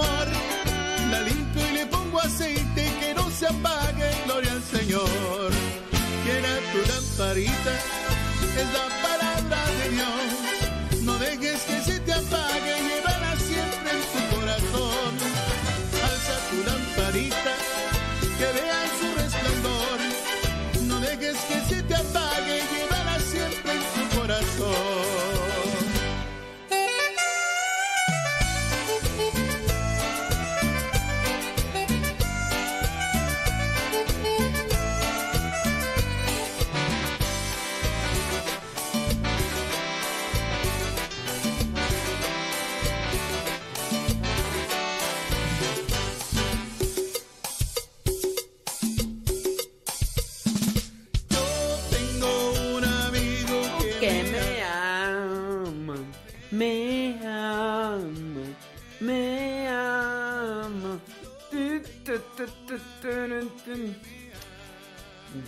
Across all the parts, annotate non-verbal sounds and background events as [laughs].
amor.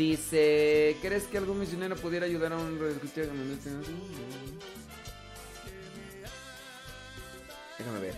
Dice, ¿crees que algún misionero pudiera ayudar a un radioescucha que me mete así? Déjame ver.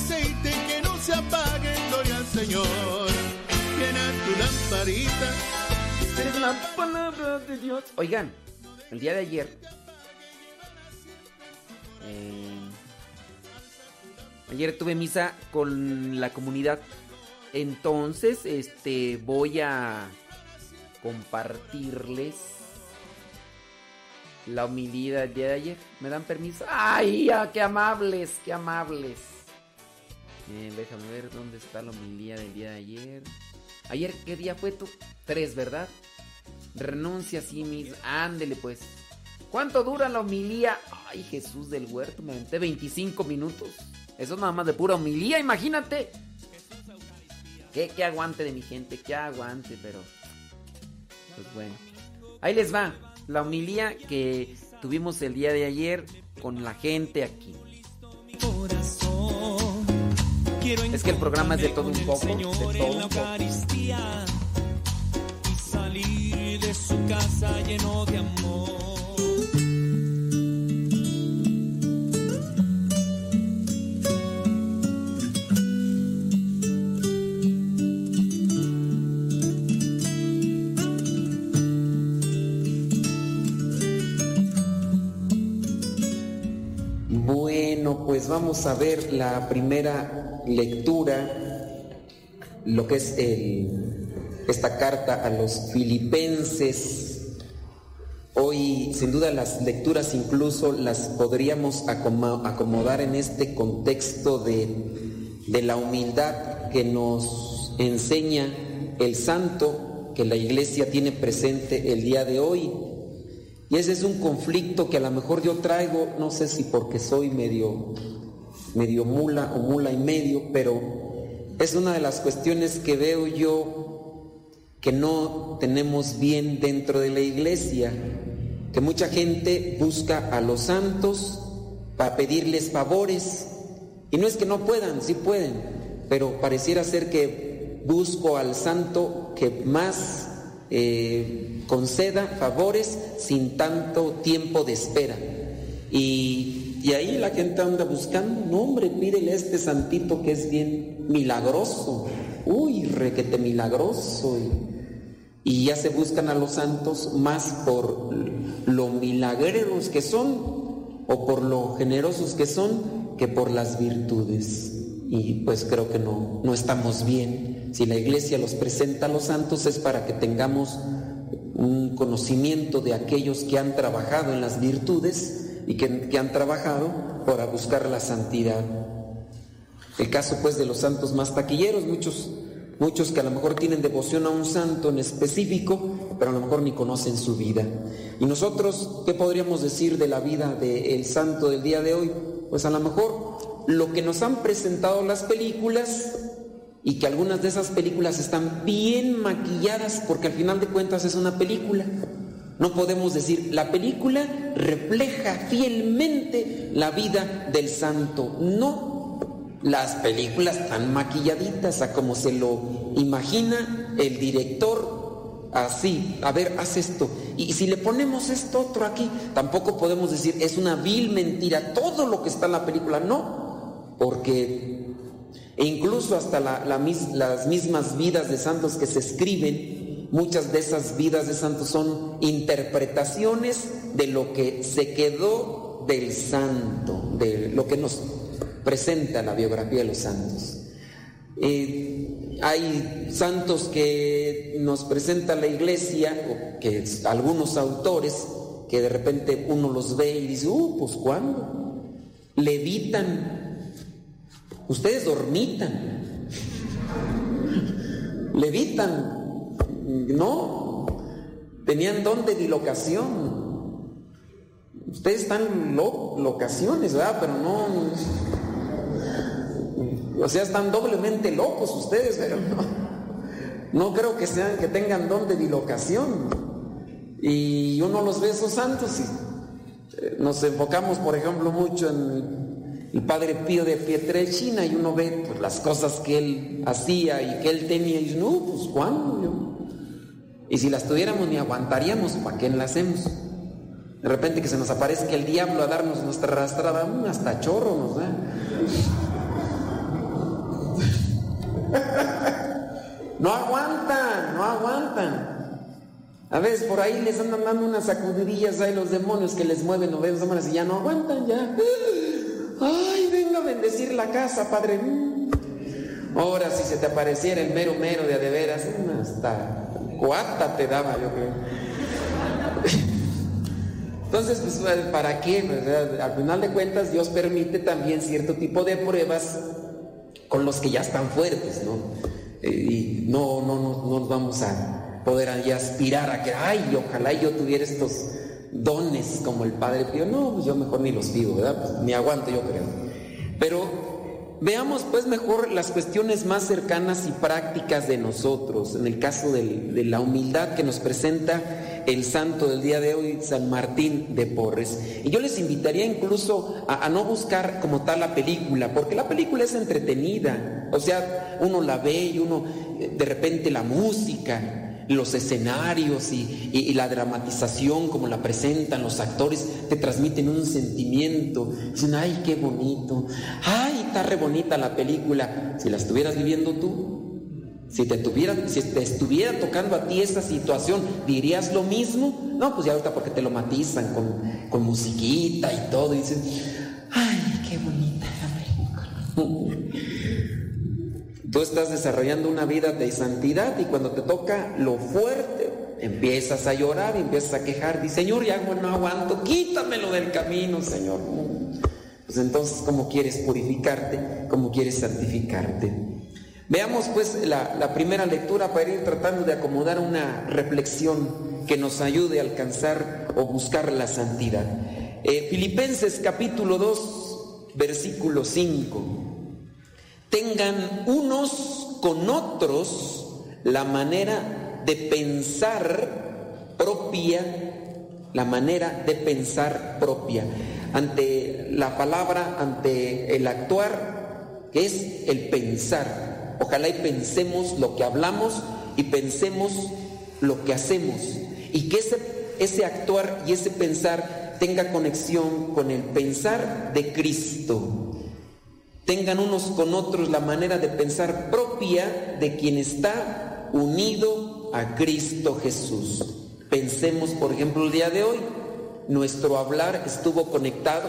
Aceite que no se apague, gloria al Señor. Llena tu lamparita. Es la palabra de Dios. Oigan, el día de ayer. eh, ayer tuve misa con la comunidad. Entonces, este, voy a compartirles la homilía del día de ayer. ¿Me dan permiso? ¡Ay, qué amables, qué amables! Bien, déjame ver dónde está la homilía del día de ayer. Ayer, ¿qué día fue tú? Tres, ¿verdad? Renuncia a sí mismo. Ándele pues. ¿Cuánto dura la homilía? Ay, Jesús del huerto, me aventé 25 minutos. Eso nada más de pura homilía, imagínate. ¿Qué, qué aguante de mi gente, qué aguante, pero... Pues bueno. Ahí les va. La homilía que tuvimos el día de ayer con la gente aquí. corazón. Es que el programa es de todo un poco, de todo un poco. Y salir de su casa lleno de amor. Bueno, pues vamos a ver la primera lectura, lo que es el- esta carta a los filipenses. Hoy, sin duda, las lecturas incluso las podríamos acomo- acomodar en este contexto de la humildad que nos enseña el santo que la iglesia tiene presente el día de hoy. Y ese es un conflicto que a lo mejor yo traigo, no sé si porque soy medio, medio mula o mula y medio, pero es una de las cuestiones que veo yo que no tenemos bien dentro de la iglesia, que mucha gente busca a los santos para pedirles favores. Y no es que no puedan, sí pueden, pero pareciera ser que busco al santo que más eh, conceda favores sin tanto tiempo de espera. Y, y, ahí la gente anda buscando, no hombre, pídele a este santito que es bien milagroso, uy, requete milagroso. Y, ya se buscan a los santos más por lo milagreros que son o por lo generosos que son que por las virtudes. Y pues creo que no, no estamos bien. Si la iglesia los presenta a los santos es para que tengamos un conocimiento de aquellos que han trabajado en las virtudes y que, que han trabajado para buscar la santidad. El caso pues de los santos más taquilleros, muchos muchos que a lo mejor tienen devoción a un santo en específico, pero a lo mejor ni conocen su vida. Y nosotros, ¿qué podríamos decir de la vida del santo del día de hoy? Pues a lo mejor lo que nos han presentado las películas y que algunas de esas películas están bien maquilladas porque al final de cuentas es una película. No podemos decir, la película refleja fielmente la vida del santo. No, las películas están maquilladitas a como se lo imagina el director, así, a ver, haz esto. Y si le ponemos esto otro aquí, tampoco podemos decir, es una vil mentira, todo lo que está en la película, no, porque e incluso hasta las mismas vidas de santos que se escriben, muchas de esas vidas de santos son interpretaciones de lo que se quedó del santo, de lo que nos presenta la biografía de los santos. Eh, hay santos que nos presenta la iglesia, o que algunos autores, que de repente uno los ve y dice, uh, pues ¿cuándo? Levitan. Ustedes dormitan. Levitan. No. Tenían don de dilocación. Ustedes están locaciones, ¿verdad? Pero no o sea, están doblemente locos ustedes, pero no, creo que sean, que tengan don de dilocación. Y uno los ve esos santos y eh, nos enfocamos, por ejemplo, mucho en el Padre Pío de Pietrelcina y uno ve pues, las cosas que él hacía y que él tenía y dice, no, pues ¿cuándo? Y si las tuviéramos ni aguantaríamos, ¿para qué las hacemos? De repente que se nos aparezca el diablo a darnos nuestra arrastrada, hasta chorro nos da. [laughs] No aguantan, no aguantan. A veces por ahí les andan dando unas sacudidillas ahí los demonios que les mueven o ven y ya no aguantan, ya. Ay, venga a bendecir la casa, Padre. Ahora si se te apareciera el mero mero de adeveras, hasta cuata te daba, yo creo. Entonces, pues, ¿para qué? Al final de cuentas, Dios permite también cierto tipo de pruebas con los que ya están fuertes, ¿no? Eh, y no, no, no, no vamos a poder aspirar a que, ay, ojalá yo tuviera estos dones como el Padre Pío. No, pues yo mejor ni los pido, ¿verdad? Pues ni aguanto, yo creo. Pero veamos pues mejor las cuestiones más cercanas y prácticas de nosotros, en el caso de la humildad que nos presenta el santo del día de hoy, San Martín de Porres. Y yo les invitaría incluso a, no buscar como tal la película, porque la película es entretenida. O sea, uno la ve y uno, eh, de repente la música, los escenarios y, la dramatización como la presentan los actores te transmiten un sentimiento. Dicen, ay, qué bonito, ay, está re bonita la película. Si la estuvieras viviendo tú, si te, tuviera, si te estuviera tocando a ti esa situación, ¿dirías lo mismo? No, pues ya ahorita porque te lo matizan con, con musiquita y todo, y ay, qué bonita la película. Tú estás desarrollando una vida de santidad y cuando te toca lo fuerte, empiezas a llorar empiezas a quejar, dice, Señor, ya no aguanto, quítamelo del camino, Señor. Pues entonces, ¿cómo quieres purificarte? ¿Cómo quieres santificarte? Veamos pues la, primera lectura para ir tratando de acomodar una reflexión que nos ayude a alcanzar o buscar la santidad. Eh, Filipenses capítulo 2, versículo 5. Tengan unos con otros la manera de pensar propia, la manera de pensar propia. Ante la palabra ante el actuar, que es el pensar. Ojalá y pensemos lo que hablamos y pensemos lo que hacemos. Y que ese, ese actuar y ese pensar tenga conexión con el pensar de Cristo. Tengan unos con otros la manera de pensar propia de quien está unido a Cristo Jesús. Pensemos, por ejemplo, el día de hoy, nuestro hablar estuvo conectado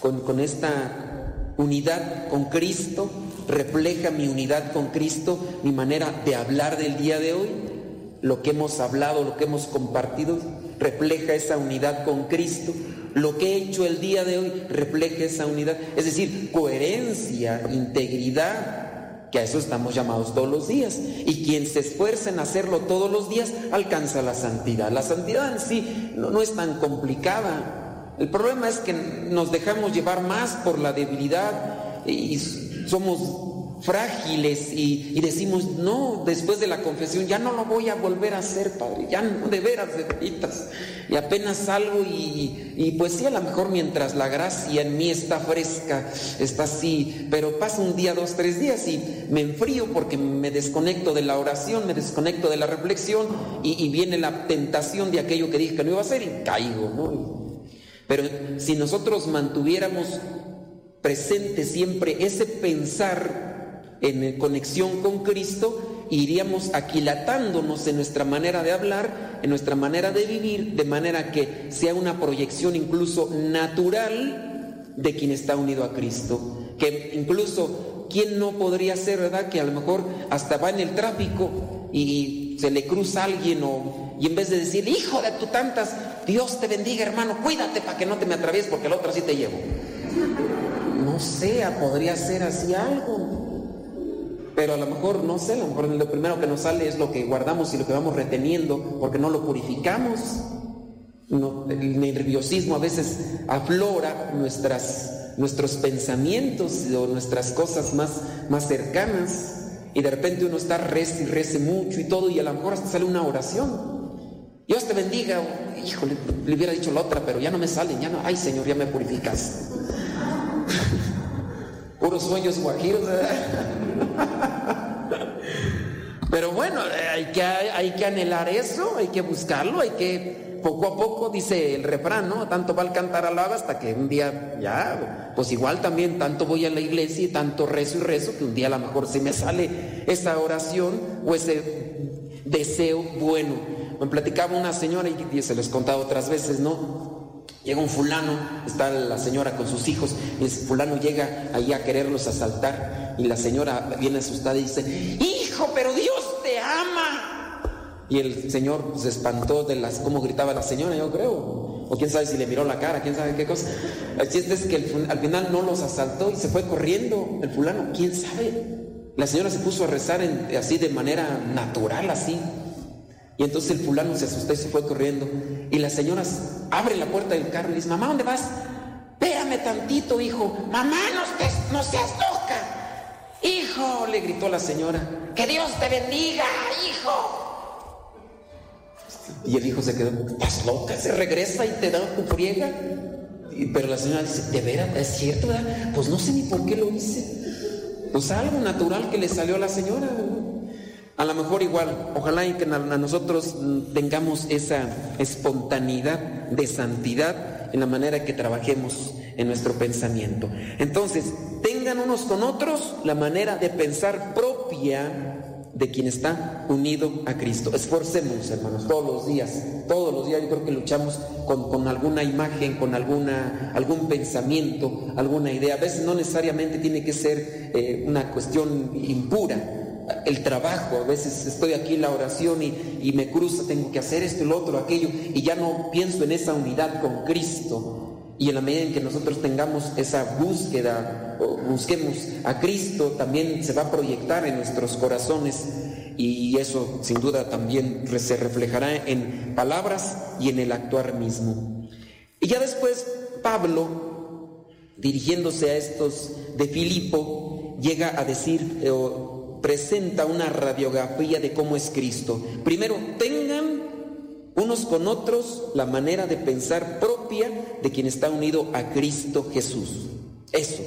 con, con esta unidad con Cristo, refleja mi unidad con Cristo, mi manera de hablar del día de hoy, lo que hemos hablado, lo que hemos compartido, refleja esa unidad con Cristo. Lo que he hecho el día de hoy refleja esa unidad. Es decir, coherencia, integridad, que a eso estamos llamados todos los días. Y quien se esfuerza en hacerlo todos los días alcanza la santidad. La santidad en sí no es tan complicada. El problema es que nos dejamos llevar más por la debilidad y somos frágiles y, decimos, no, después de la confesión, ya no lo voy a volver a hacer, Padre, ya no, de veras, de veritas. Y apenas salgo y, pues sí, a lo mejor mientras la gracia en mí está fresca, está así, pero pasa un día, dos, tres días y me enfrío porque me desconecto de la oración, me desconecto de la reflexión y, y viene la tentación de aquello que dije que no iba a hacer y caigo, ¿no? Pero si nosotros mantuviéramos presente siempre ese pensar en conexión con Cristo, iríamos aquilatándonos en nuestra manera de hablar, en nuestra manera de vivir, de manera que sea una proyección incluso natural de quien está unido a Cristo. Que incluso, ¿quién no podría ser, verdad? Que a lo mejor hasta va en el tráfico y se le cruza alguien o, y en vez de decir, hijo de tu tantas, Dios te bendiga hermano, cuídate para que no te me atravieses porque el otro sí te llevo. No sea, podría ser así algo. Pero a lo mejor, no sé, a lo mejor lo primero que nos sale es lo que guardamos y lo que vamos reteniendo porque no lo purificamos. el nerviosismo a veces aflora nuestros pensamientos o nuestras cosas más, más cercanas. Y de repente uno está rece y rece mucho y todo, y a lo mejor hasta sale una oración. Dios te bendiga. Híjole, le hubiera dicho la otra, pero ya no me sale, ya no. Ay, Señor, ya me purificas. [laughs] Puros sueños guajiros. [laughs] Pero bueno, hay que, hay que anhelar eso, hay que buscarlo, hay que poco a poco, dice el refrán, ¿no? Tanto va al cantar alaba hasta que un día ya, pues igual también tanto voy a la iglesia y tanto rezo y rezo que un día a lo mejor se me sale esa oración o ese deseo bueno. Me platicaba una señora y se les contaba otras veces, ¿no? Llega un fulano, está la señora con sus hijos, y ese fulano llega ahí a quererlos asaltar, y la señora viene asustada y dice, hijo, pero Dios te ama. Y el señor se espantó de las, cómo gritaba la señora, yo creo, o quién sabe si le miró la cara, quién sabe qué cosa. El chiste es que al final no los asaltó y se fue corriendo el fulano, quién sabe. La señora se puso a rezar así de manera natural, así. Y entonces el fulano se asustó y se fue corriendo. Y las señoras abren la puerta del carro y dicen, mamá, ¿dónde vas? Espérame tantito, hijo. Mamá, no, no seas loca. Hijo, le gritó la señora, que Dios te bendiga, hijo. Y el hijo se quedó, estás loca, se regresa y te da tu friega. pero la señora dice, ¿de veras? ¿Es cierto? Verdad? Pues no sé ni por qué lo hice. Pues algo natural que le salió a la señora. A lo mejor igual, ojalá y que nosotros tengamos esa espontaneidad de santidad en la manera que trabajemos en nuestro pensamiento. Entonces, tengan unos con otros la manera de pensar propia de quien está unido a Cristo. Esforcemos, hermanos, todos los días, todos los días yo creo que luchamos con, alguna imagen, con alguna, algún pensamiento, alguna idea. A veces no necesariamente tiene que ser eh, una cuestión impura, el trabajo, a veces estoy aquí en la oración y, me cruza, tengo que hacer esto, lo otro, aquello, y ya no pienso en esa unidad con Cristo. Y en la medida en que nosotros tengamos esa búsqueda, o busquemos a Cristo, también se va a proyectar en nuestros corazones y eso sin duda también se reflejará en palabras y en el actuar mismo. Y ya después Pablo, dirigiéndose a estos de Filipo, llega a decir, eh, presenta una radiografía de cómo es Cristo. Primero, tengan unos con otros la manera de pensar propia de quien está unido a Cristo Jesús. Eso.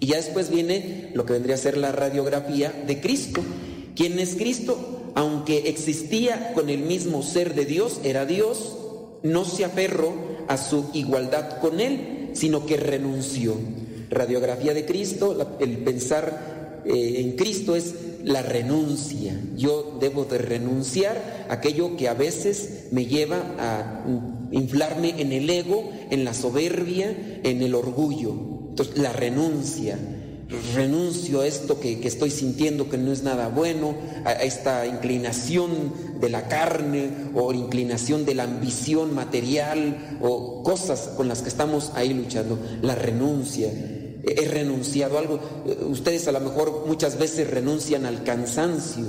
Y ya después viene lo que vendría a ser la radiografía de Cristo. ¿Quién es Cristo? Aunque existía con el mismo ser de Dios, era Dios, no se aferró a su igualdad con Él, sino que renunció. Radiografía de Cristo, el pensar eh, en Cristo es la renuncia. Yo debo de renunciar a aquello que a veces me lleva a inflarme en el ego, en la soberbia, en el orgullo. Entonces, la renuncia. Renuncio a esto que, estoy sintiendo que no es nada bueno, a, esta inclinación de la carne o inclinación de la ambición material o cosas con las que estamos ahí luchando. La renuncia he renunciado a algo. Ustedes a lo mejor muchas veces renuncian al cansancio,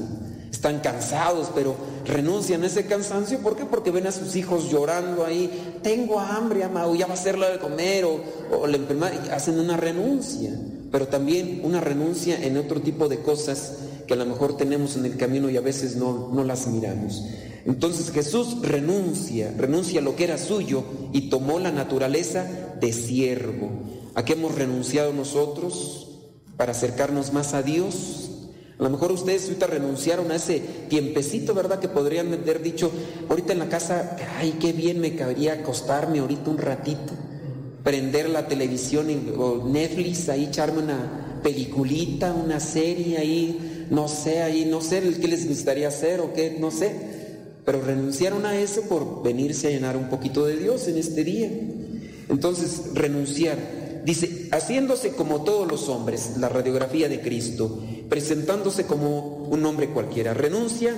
están cansados, pero renuncian a ese cansancio. ¿Por qué? Porque ven a sus hijos llorando ahí, tengo hambre, amado, ya va a ser la de comer, o, o hacen una renuncia, pero también una renuncia en otro tipo de cosas que a lo mejor tenemos en el camino y a veces no, no las miramos. Entonces Jesús renuncia, renuncia a lo que era suyo y tomó la naturaleza de siervo. ¿A qué hemos renunciado nosotros para acercarnos más a Dios? A lo mejor ustedes ahorita renunciaron a ese tiempecito, ¿verdad? Que podrían haber dicho, ahorita en la casa, ay, qué bien me cabría acostarme ahorita un ratito, prender la televisión o Netflix, ahí echarme una peliculita, una serie ahí, no sé, ahí no sé qué les gustaría hacer o qué, no sé. Pero renunciaron a eso por venirse a llenar un poquito de Dios en este día. Entonces, renunciar. Dice, haciéndose como todos los hombres, la radiografía de Cristo, presentándose como un hombre cualquiera, renuncia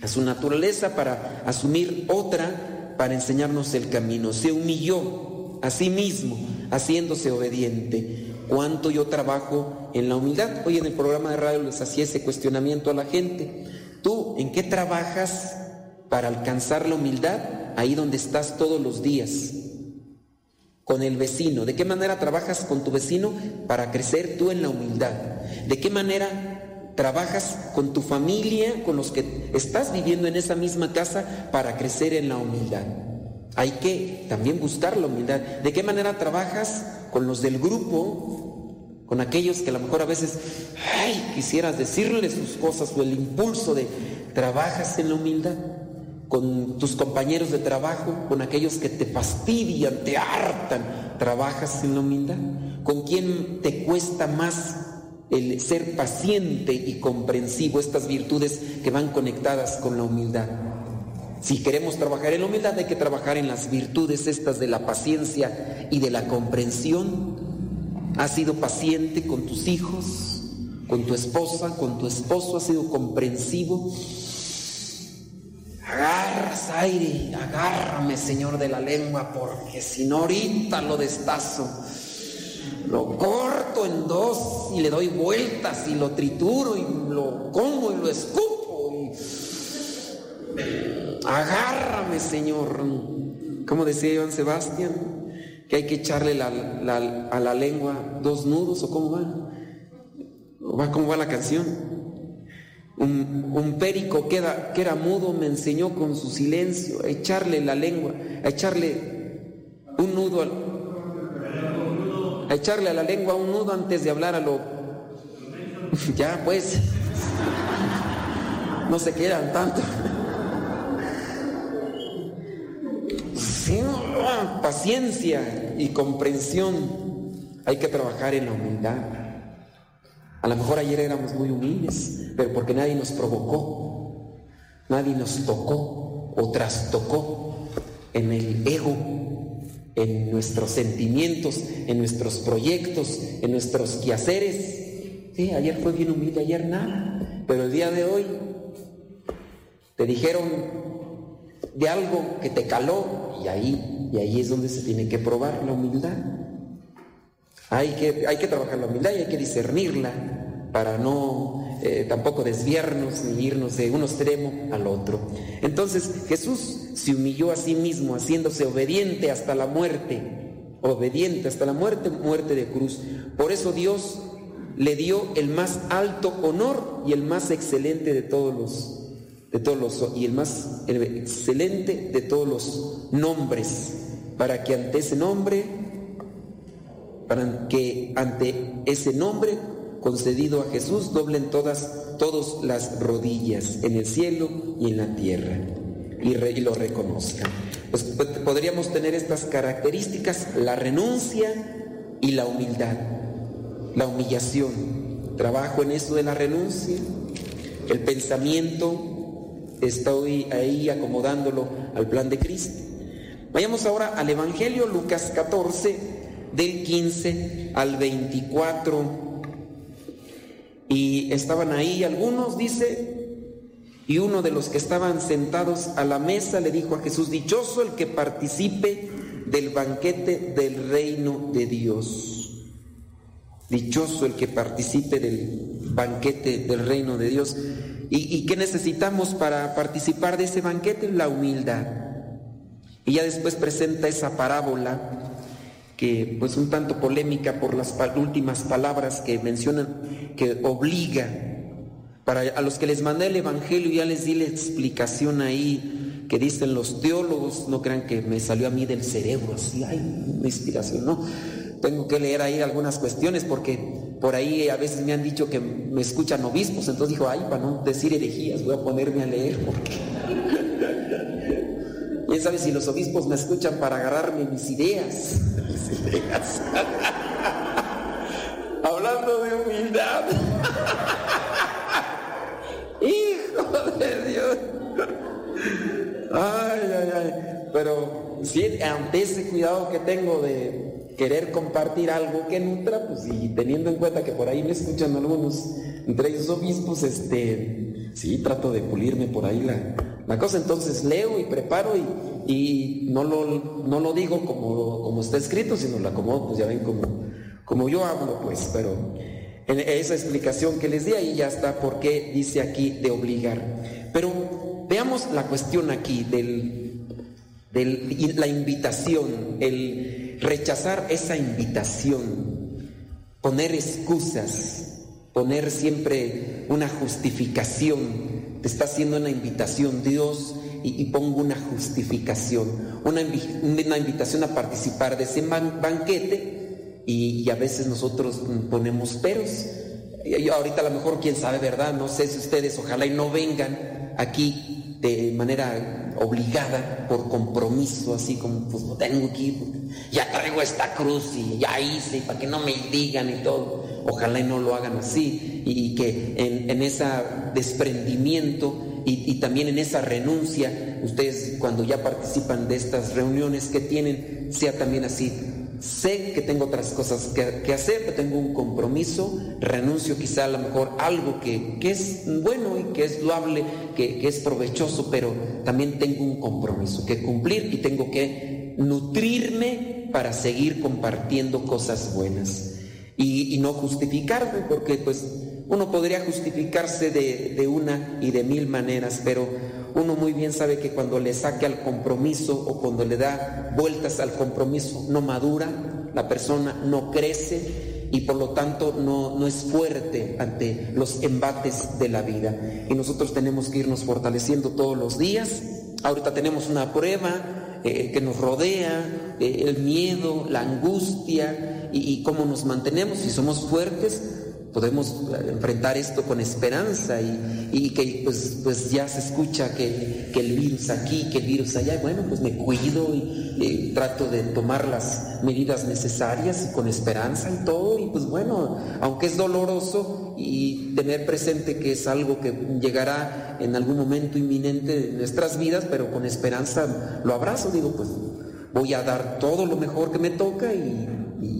a su naturaleza para asumir otra, para enseñarnos el camino. Se humilló a sí mismo, haciéndose obediente. ¿Cuánto yo trabajo en la humildad? Hoy en el programa de radio les hacía ese cuestionamiento a la gente. ¿Tú en qué trabajas para alcanzar la humildad? Ahí donde estás todos los días con el vecino? ¿De qué manera trabajas con tu vecino para crecer tú en la humildad? ¿De qué manera trabajas con tu familia, con los que estás viviendo en esa misma casa para crecer en la humildad? Hay que también buscar la humildad. ¿De qué manera trabajas con los del grupo, con aquellos que a lo mejor a veces, ay, quisieras decirles sus cosas o el impulso de trabajas en la humildad? Con tus compañeros de trabajo, con aquellos que te fastidian, te hartan, trabajas en la humildad. ¿Con quién te cuesta más el ser paciente y comprensivo, estas virtudes que van conectadas con la humildad? Si queremos trabajar en la humildad hay que trabajar en las virtudes estas de la paciencia y de la comprensión. ¿Has sido paciente con tus hijos, con tu esposa, con tu esposo? ¿Has sido comprensivo? Agarras aire, agárrame, Señor, de la lengua, porque si no ahorita lo destazo. Lo corto en dos y le doy vueltas y lo trituro y lo como y lo escupo. Agárrame, Señor. Como decía Iván Sebastián, que hay que echarle a la lengua dos nudos o cómo va. va ¿Cómo va la canción? Un, périco que era, que era mudo me enseñó con su silencio a echarle la lengua, a echarle un nudo, a echarle a la lengua un nudo antes de hablar a lo... [laughs] ya pues, no se quedan tanto. paciencia y comprensión. Hay que trabajar en la humildad. A lo mejor ayer éramos muy humildes, pero porque nadie nos provocó, nadie nos tocó o trastocó en el ego, en nuestros sentimientos, en nuestros proyectos, en nuestros quehaceres. Sí, ayer fue bien humilde, ayer nada, pero el día de hoy te dijeron de algo que te caló y ahí, y ahí es donde se tiene que probar la humildad. Hay que, hay que trabajar la humildad y hay que discernirla para no eh, tampoco desviarnos ni irnos de un extremo al otro. Entonces Jesús se humilló a sí mismo, haciéndose obediente hasta la muerte, obediente hasta la muerte, muerte de cruz. Por eso Dios le dio el más alto honor y el más excelente de todos los de todos los y el más excelente de todos los nombres para que ante ese nombre, para que ante ese nombre concedido a Jesús doblen todas, todas las rodillas en el cielo y en la tierra y, lo reconozcan. Pues, pues podríamos tener estas características, la renuncia y la humildad, la humillación. Trabajo en eso de la renuncia, el pensamiento, estoy ahí acomodándolo al plan de Cristo. Vayamos ahora al Evangelio, Lucas 14, del 15 al 24. Y estaban ahí algunos, dice, y uno de los que estaban sentados a la mesa le dijo a Jesús, dichoso el que participe del banquete del reino de Dios. Dichoso el que participe del banquete del reino de Dios. ¿Y, y qué necesitamos para participar de ese banquete? La humildad. Y ya después presenta esa parábola que pues un tanto polémica por las últimas palabras que mencionan, que obliga, para a los que les mandé el Evangelio ya les di la explicación ahí que dicen los teólogos, no crean que me salió a mí del cerebro, así, hay una inspiración, no. Tengo que leer ahí algunas cuestiones porque por ahí a veces me han dicho que me escuchan obispos, entonces dijo, ay, para no decir herejías, voy a ponerme a leer porque ¿Quién sabe si los obispos me escuchan para agarrarme mis ideas? Mis ideas. [laughs] Hablando de humildad. [laughs] Hijo de Dios. Ay, ay, ay. Pero si ante ese cuidado que tengo de querer compartir algo que nutra, pues y teniendo en cuenta que por ahí me escuchan algunos, entre ellos obispos, este, sí, trato de pulirme por ahí la, la cosa. Entonces leo y preparo y, y no, lo, no lo digo como, como está escrito, sino lo acomodo, pues ya ven como, como yo hablo, pues, pero en esa explicación que les di ahí ya está por qué dice aquí de obligar. Pero veamos la cuestión aquí del, del la invitación, el rechazar esa invitación, poner excusas, poner siempre una justificación te está haciendo una invitación Dios y, pongo una justificación, una, invitación a participar de ese banquete y, a veces nosotros ponemos peros. Y ahorita a lo mejor, quién sabe, ¿verdad? No sé si ustedes, ojalá y no vengan aquí de manera obligada, por compromiso, así como, pues no tengo que ya traigo esta cruz y ya hice, para que no me digan y todo. Ojalá y no lo hagan así y, que en, ese desprendimiento y, también en esa renuncia, ustedes cuando ya participan de estas reuniones que tienen, sea también así. Sé que tengo otras cosas que, hacer, que tengo un compromiso, renuncio quizá a lo mejor algo que, es bueno y que es loable, que, que es provechoso, pero también tengo un compromiso que cumplir y tengo que nutrirme para seguir compartiendo cosas buenas y, no justificarme, porque pues uno podría justificarse de, de, una y de mil maneras, pero uno muy bien sabe que cuando le saque al compromiso o cuando le da vueltas al compromiso no madura, la persona no crece y por lo tanto no, no es fuerte ante los embates de la vida. Y nosotros tenemos que irnos fortaleciendo todos los días. Ahorita tenemos una prueba, eh, que nos rodea, eh, el miedo, la angustia y, cómo nos mantenemos. Si somos fuertes, podemos eh, enfrentar esto con esperanza y, que pues, pues ya se escucha que, que, el virus aquí, que el virus allá, bueno, pues me cuido y, trato de tomar las medidas necesarias con esperanza y todo, y pues bueno, aunque es doloroso y tener presente que es algo que llegará en algún momento inminente de nuestras vidas, pero con esperanza lo abrazo, digo, pues voy a dar todo lo mejor que me toca y,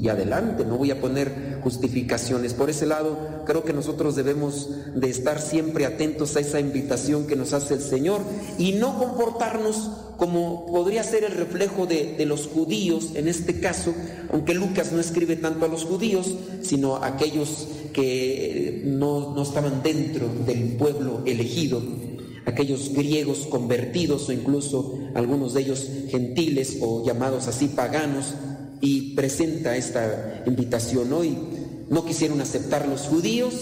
adelante, no voy a poner justificaciones. Por ese lado, creo que nosotros debemos de estar siempre atentos a esa invitación que nos hace el Señor y no comportarnos como podría ser el reflejo de, los judíos en este caso, aunque Lucas no escribe tanto a los judíos, sino a aquellos que no, no estaban dentro del pueblo elegido aquellos griegos convertidos o incluso algunos de ellos gentiles o llamados así paganos, y presenta esta invitación hoy. No quisieron aceptar los judíos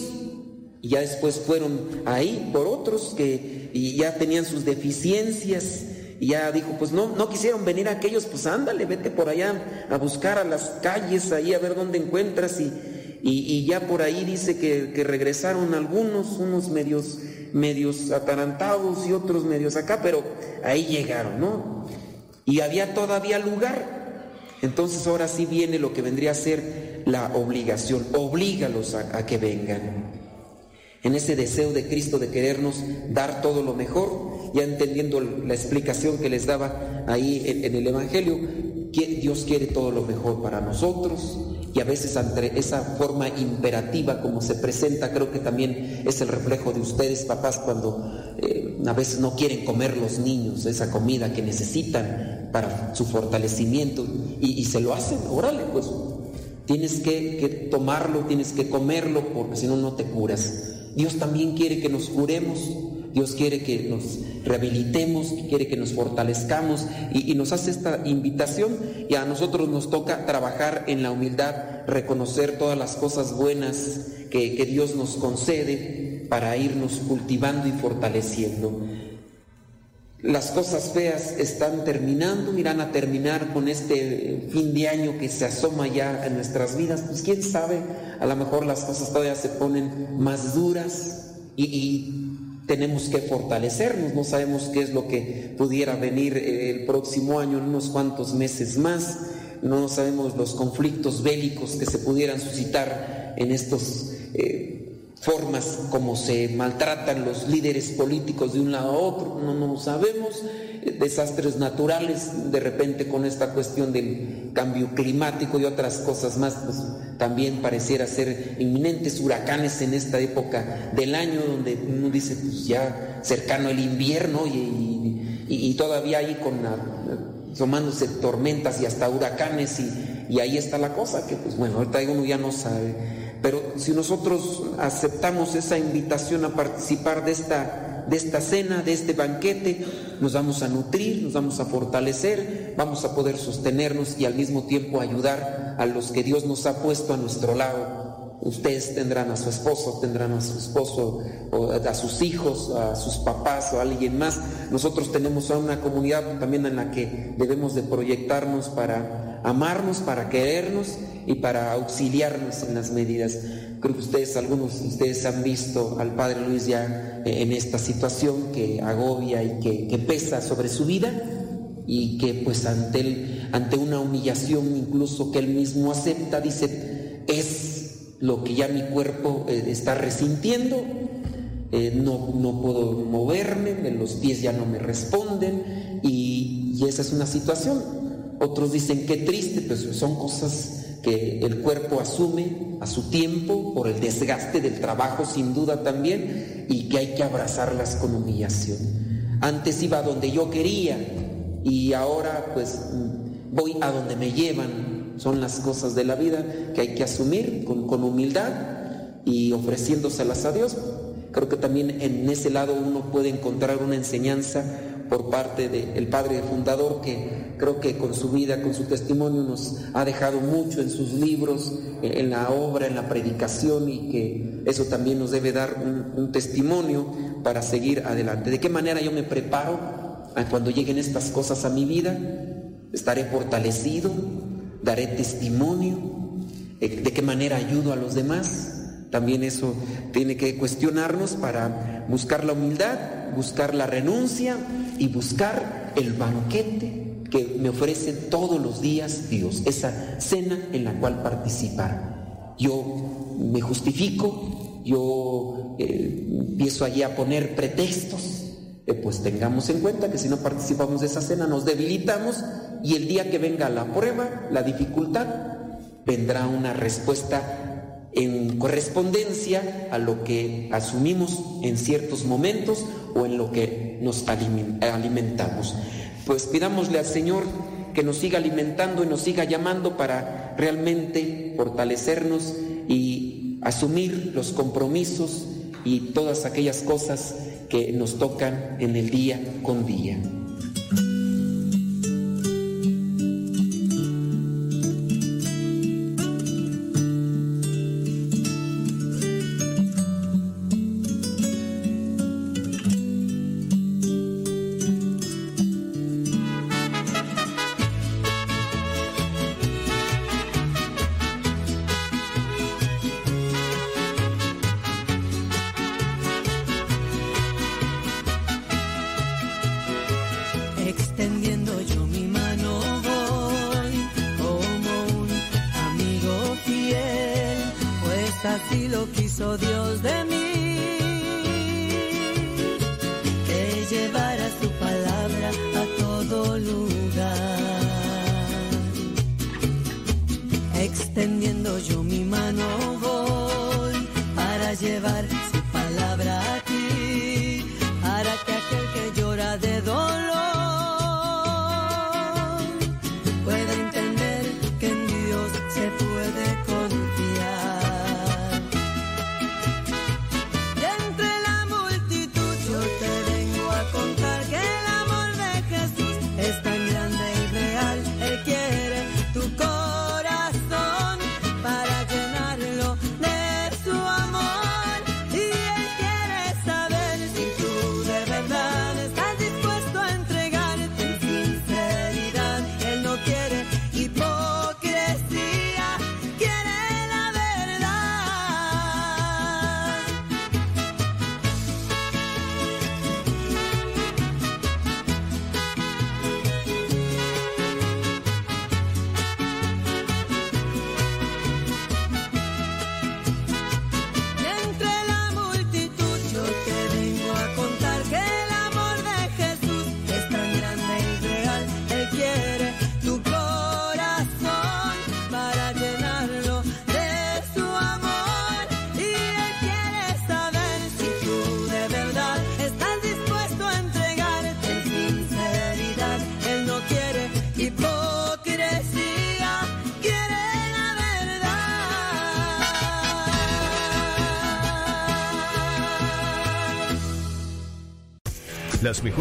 y ya después fueron ahí por otros que y ya tenían sus deficiencias Y ya dijo, pues no, no quisieron venir aquellos, pues ándale, vete por allá a buscar a las calles, ahí a ver dónde encuentras. Y, y, ya por ahí dice que, regresaron algunos, unos medios, medios atarantados y otros medios acá, pero ahí llegaron, ¿no? Y había todavía lugar. Entonces ahora sí viene lo que vendría a ser la obligación, oblígalos a, que vengan. En ese deseo de Cristo de querernos dar todo lo mejor, ya entendiendo la explicación que les daba ahí en, el Evangelio, que Dios quiere todo lo mejor para nosotros y a veces ante esa forma imperativa como se presenta, creo que también es el reflejo de ustedes, papás, cuando eh, a veces no quieren comer los niños esa comida que necesitan para su fortalecimiento y, se lo hacen, órale, pues tienes que, que tomarlo, tienes que comerlo porque si no, no te curas. Dios también quiere que nos curemos, Dios quiere que nos rehabilitemos, quiere que nos fortalezcamos y, nos hace esta invitación y a nosotros nos toca trabajar en la humildad, reconocer todas las cosas buenas que, que Dios nos concede para irnos cultivando y fortaleciendo. Las cosas feas están terminando, irán a terminar con este fin de año que se asoma ya en nuestras vidas. Pues quién sabe, a lo mejor las cosas todavía se ponen más duras y, tenemos que fortalecernos. No sabemos qué es lo que pudiera venir eh, el próximo año, en unos cuantos meses más. No sabemos los conflictos bélicos que se pudieran suscitar en estos eh, formas como se maltratan los líderes políticos de un lado a otro, no, no sabemos, desastres naturales, de repente con esta cuestión del cambio climático y otras cosas más, pues también pareciera ser inminentes huracanes en esta época del año donde uno dice, pues ya cercano el invierno y, y, todavía ahí con tomándose tormentas y hasta huracanes y, y ahí está la cosa, que pues bueno, ahorita uno ya no sabe. Pero si nosotros aceptamos esa invitación a participar de esta, de esta cena, de este banquete, nos vamos a nutrir, nos vamos a fortalecer, vamos a poder sostenernos y al mismo tiempo ayudar a los que Dios nos ha puesto a nuestro lado. Ustedes tendrán a su esposo, tendrán a su esposo, o a sus hijos, a sus papás o a alguien más. Nosotros tenemos a una comunidad también en la que debemos de proyectarnos para amarnos, para querernos y para auxiliarnos en las medidas. Creo que ustedes, algunos de ustedes han visto al Padre Luis ya en esta situación que agobia y que, pesa sobre su vida y que pues ante, él, ante una humillación incluso que él mismo acepta, dice, es lo que ya mi cuerpo eh, está resintiendo, eh, no, no, puedo moverme, los pies ya no me responden y, y esa es una situación. Otros dicen qué triste, pues son cosas que el cuerpo asume a su tiempo por el desgaste del trabajo sin duda también y que hay que abrazarlas con humillación. Antes iba donde yo quería y ahora pues voy a donde me llevan. Son las cosas de la vida que hay que asumir con, con humildad y ofreciéndoselas a Dios. Creo que también en ese lado uno puede encontrar una enseñanza por parte del padre fundador que creo que con su vida, con su testimonio nos ha dejado mucho en sus libros, en la obra, en la predicación y que eso también nos debe dar un, testimonio para seguir adelante. ¿De qué manera yo me preparo cuando lleguen estas cosas a mi vida? ¿Estaré fortalecido? ¿Daré testimonio? ¿De qué manera ayudo a los demás? También eso tiene que cuestionarnos para buscar la humildad, buscar la renuncia y buscar el banquete que me ofrece todos los días Dios, esa cena en la cual participar. Yo me justifico, yo eh, empiezo allí a poner pretextos, eh, pues tengamos en cuenta que si no participamos de esa cena nos debilitamos y el día que venga la prueba, la dificultad, vendrá una respuesta en correspondencia a lo que asumimos en ciertos momentos o en lo que nos alimentamos. Pues pidámosle al Señor que nos siga alimentando y nos siga llamando para realmente fortalecernos y asumir los compromisos y todas aquellas cosas que nos tocan en el día con día.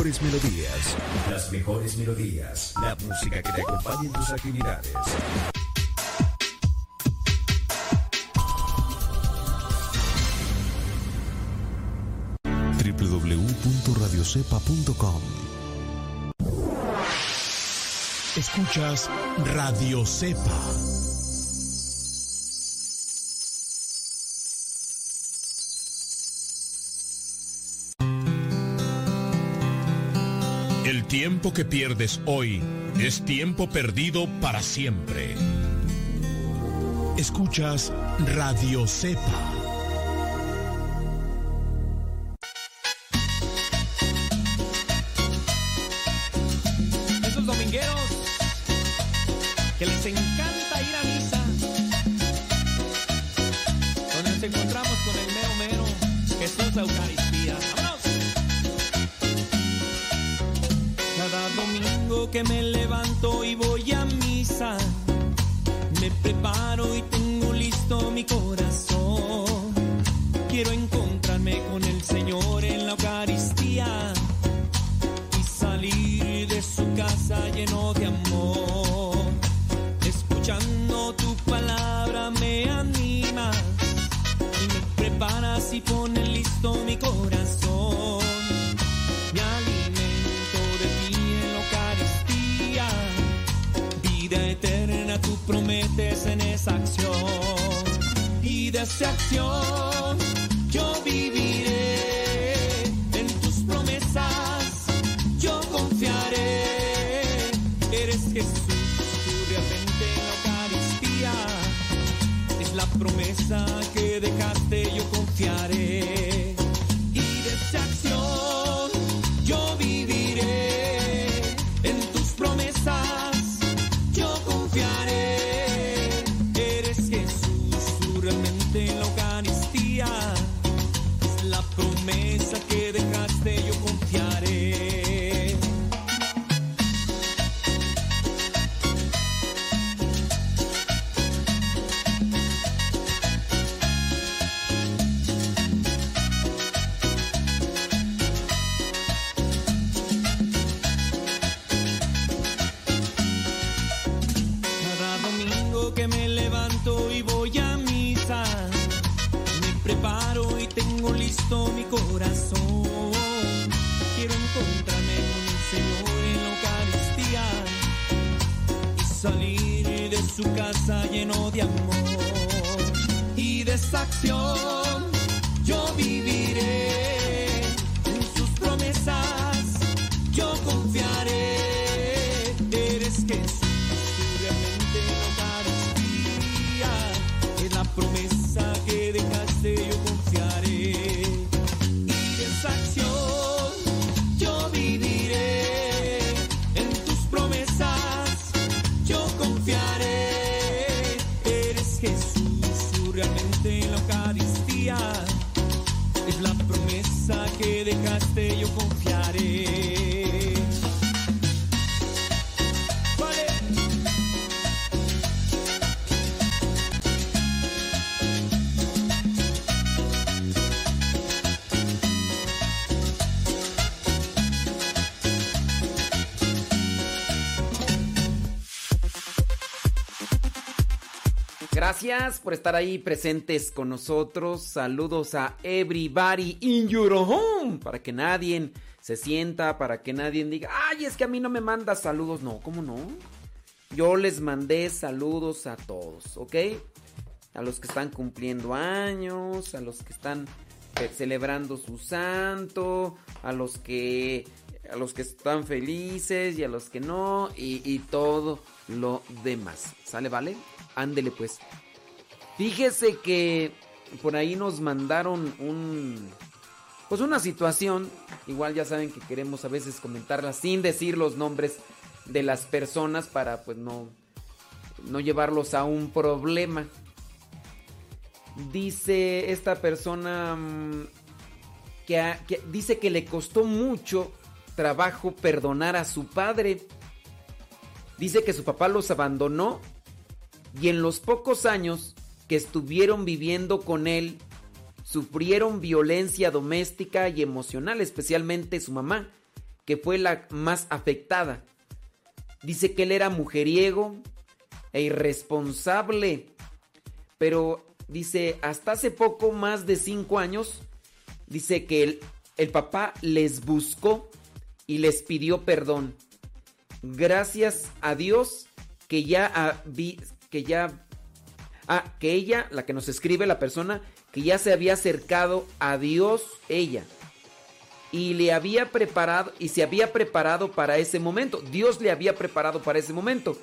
mejores melodías. Las mejores melodías. La música que te acompañe en tus actividades. www.radiocepa.com Escuchas Radio Cepa. tiempo que pierdes hoy es tiempo perdido para siempre. Escuchas Radio Cepa. Gracias por estar ahí presentes con nosotros. Saludos a everybody in your home. Para que nadie se sienta, para que nadie diga, ay, es que a mí no me manda saludos. No, ¿cómo no? Yo les mandé saludos a todos, ¿ok? A los que están cumpliendo años, a los que están celebrando su santo, a los que a los que están felices y a los que no y, y todo lo demás. ¿Sale, vale? Ándele pues. Fíjese que por ahí nos mandaron un pues una situación, igual ya saben que queremos a veces comentarla sin decir los nombres de las personas para pues no no llevarlos a un problema. Dice esta persona mm, que, que, dice que le costó mucho trabajo perdonar a su padre. Dice que su papá los abandonó y en los pocos años que estuvieron viviendo con él sufrieron violencia doméstica y emocional, especialmente su mamá, que fue la más afectada. Dice que él era mujeriego e irresponsable, pero dice, hasta hace poco, más de cinco años, dice que el, el papá les buscó y les pidió perdón. Gracias a Dios que ya, que ya, ah, que ella, la que nos escribe, la persona, que ya se había acercado a Dios, ella, y le había preparado, y se había preparado para ese momento. Dios le había preparado para ese momento.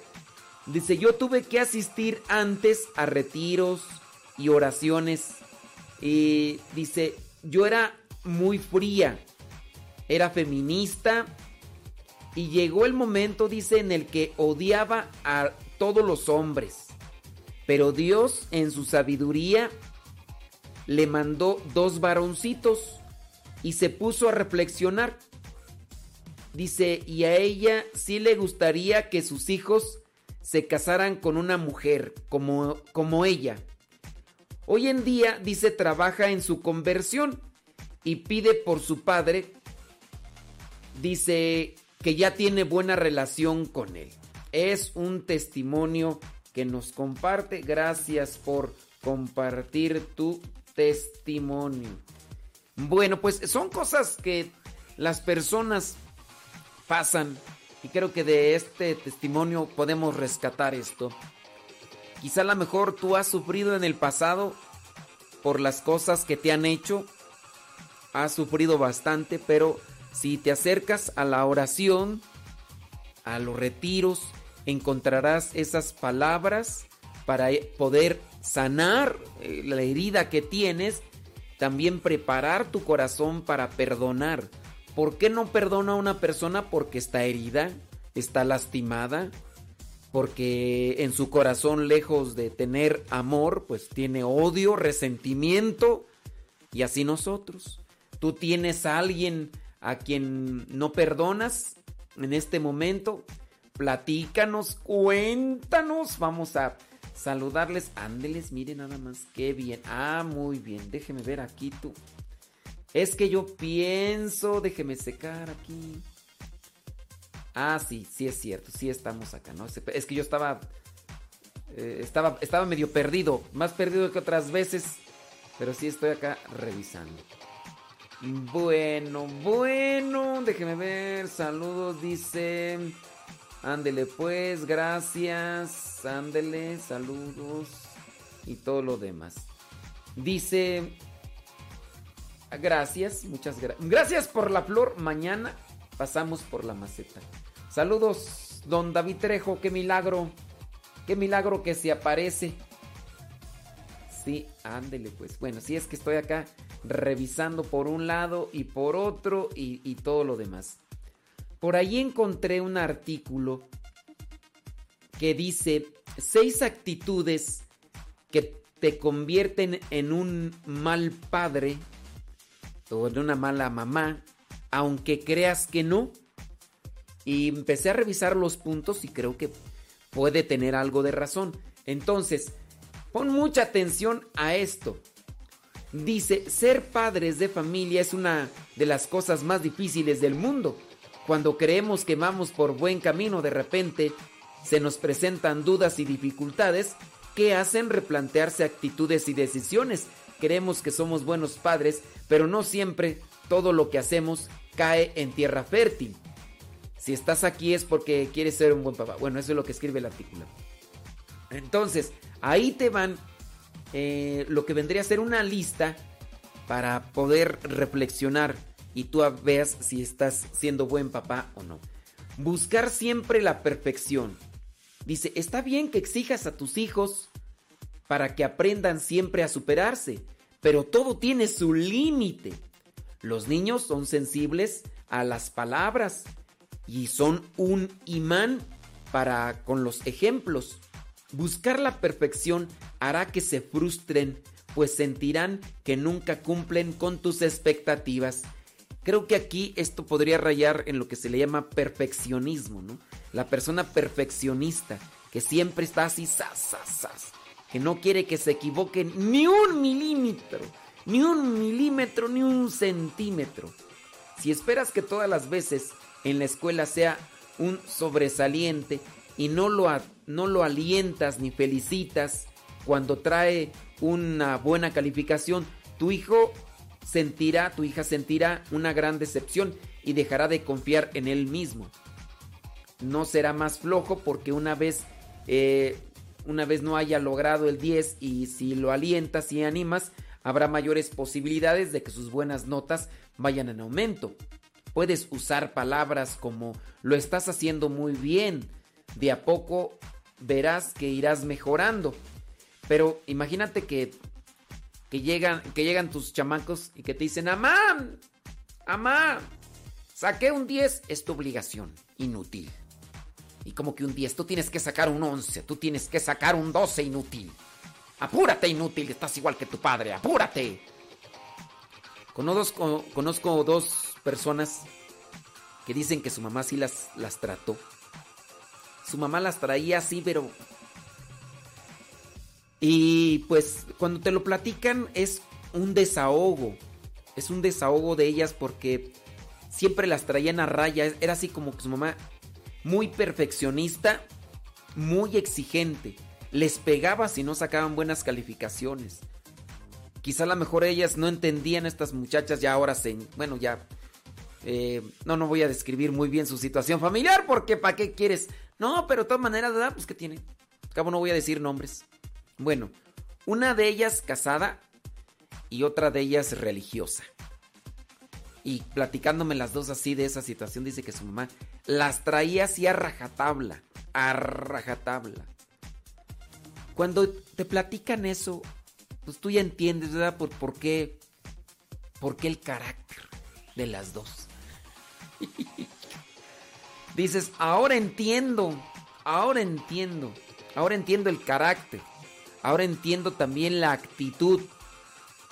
Dice, yo tuve que asistir antes a retiros y oraciones. Y dice, yo era muy fría, era feminista y llegó el momento, dice, en el que odiaba a todos los hombres. Pero Dios, en su sabiduría, le mandó dos varoncitos y se puso a reflexionar. Dice, y a ella sí le gustaría que sus hijos se casaran con una mujer como, como ella. Hoy en día, dice, trabaja en su conversión y pide por su padre dice que ya tiene buena relación con él. Es un testimonio que nos comparte. Gracias por compartir tu testimonio. Bueno, pues son cosas que las personas pasan y creo que de este testimonio podemos rescatar esto. Quizá a lo mejor tú has sufrido en el pasado por las cosas que te han hecho. Has sufrido bastante, pero si te acercas a la oración, a los retiros, encontrarás esas palabras para poder sanar eh, la herida que tienes, también preparar tu corazón para perdonar. ¿Por qué no perdona a una persona? Porque está herida, está lastimada, porque en su corazón, lejos de tener amor, pues tiene odio, resentimiento, y así nosotros. Tú tienes a alguien a quien no perdonas en este momento, platícanos, cuéntanos, vamos a saludarles, ándeles, miren nada más, qué bien, ah, muy bien, déjeme ver aquí tú. Es que yo pienso, déjeme secar aquí. Ah, sí, sí es cierto, sí estamos acá, ¿no? Es que yo estaba, eh, estaba, estaba medio perdido, más perdido que otras veces, pero sí estoy acá revisando. Bueno, bueno, déjeme ver. Saludos, dice. Ándele pues, gracias. Ándele, saludos. Y todo lo demás. Dice. Gracias, muchas gracias. Gracias por la flor. Mañana pasamos por la maceta. Saludos, don David Trejo. Qué milagro. Qué milagro que se aparece. Sí, ándele pues. Bueno, si es que estoy acá revisando por un lado y por otro y, todo lo demás. Por ahí encontré un artículo que dice seis actitudes que te convierten en un mal padre o en una mala mamá, aunque creas que no. Y empecé a revisar los puntos y creo que puede tener algo de razón. Entonces, pon mucha atención a esto. Dice, ser padres de familia es una de las cosas más difíciles del mundo. Cuando creemos que vamos por buen camino, de repente se nos presentan dudas y dificultades que hacen replantearse actitudes y decisiones. Creemos que somos buenos padres, pero no siempre todo lo que hacemos cae en tierra fértil. Si estás aquí es porque quieres ser un buen papá. Bueno, eso es lo que escribe el artículo. Entonces, ahí te van eh, lo que vendría a ser una lista para poder reflexionar y tú veas si estás siendo buen papá o no. Buscar siempre la perfección. Dice, está bien que exijas a tus hijos para que aprendan siempre a superarse, pero todo tiene su límite. Los niños son sensibles a las palabras y son un imán para con los ejemplos. Buscar la perfección hará que se frustren, pues sentirán que nunca cumplen con tus expectativas. Creo que aquí esto podría rayar en lo que se le llama perfeccionismo, ¿no? La persona perfeccionista, que siempre está así, sas, que no quiere que se equivoque ni un milímetro, ni un milímetro, ni un centímetro. Si esperas que todas las veces en la escuela sea un sobresaliente y no lo, no lo alientas ni felicitas cuando trae una buena calificación, tu hijo sentirá, tu hija sentirá una gran decepción y dejará de confiar en él mismo. No será más flojo porque una vez, eh, una vez no haya logrado el 10 y si lo alientas y animas, habrá mayores posibilidades de que sus buenas notas vayan en aumento. Puedes usar palabras como lo estás haciendo muy bien, de a poco verás que irás mejorando. Pero imagínate que, que, llegan, que llegan tus chamacos y que te dicen, Amá, Amá, saqué un 10, es tu obligación, inútil. Y como que un 10, tú tienes que sacar un 11, tú tienes que sacar un 12, inútil. Apúrate, inútil, estás igual que tu padre, apúrate. Conozco, conozco dos personas que dicen que su mamá sí las, las trató su mamá las traía así, pero... Y pues cuando te lo platican es un desahogo. Es un desahogo de ellas porque siempre las traían a raya. Era así como que su mamá muy perfeccionista, muy exigente. Les pegaba si no sacaban buenas calificaciones. Quizá a lo mejor ellas no entendían estas muchachas ya ahora se... Bueno, ya... Eh, no, no voy a describir muy bien su situación familiar porque ¿para qué quieres no, pero de todas maneras, ¿verdad? Pues que tiene. Cabo no voy a decir nombres. Bueno, una de ellas casada y otra de ellas religiosa. Y platicándome las dos así de esa situación, dice que su mamá las traía así a rajatabla. A rajatabla. Cuando te platican eso, pues tú ya entiendes, ¿verdad? Por, por qué. Por qué el carácter de las dos. [laughs] Dices, ahora entiendo, ahora entiendo, ahora entiendo el carácter, ahora entiendo también la actitud.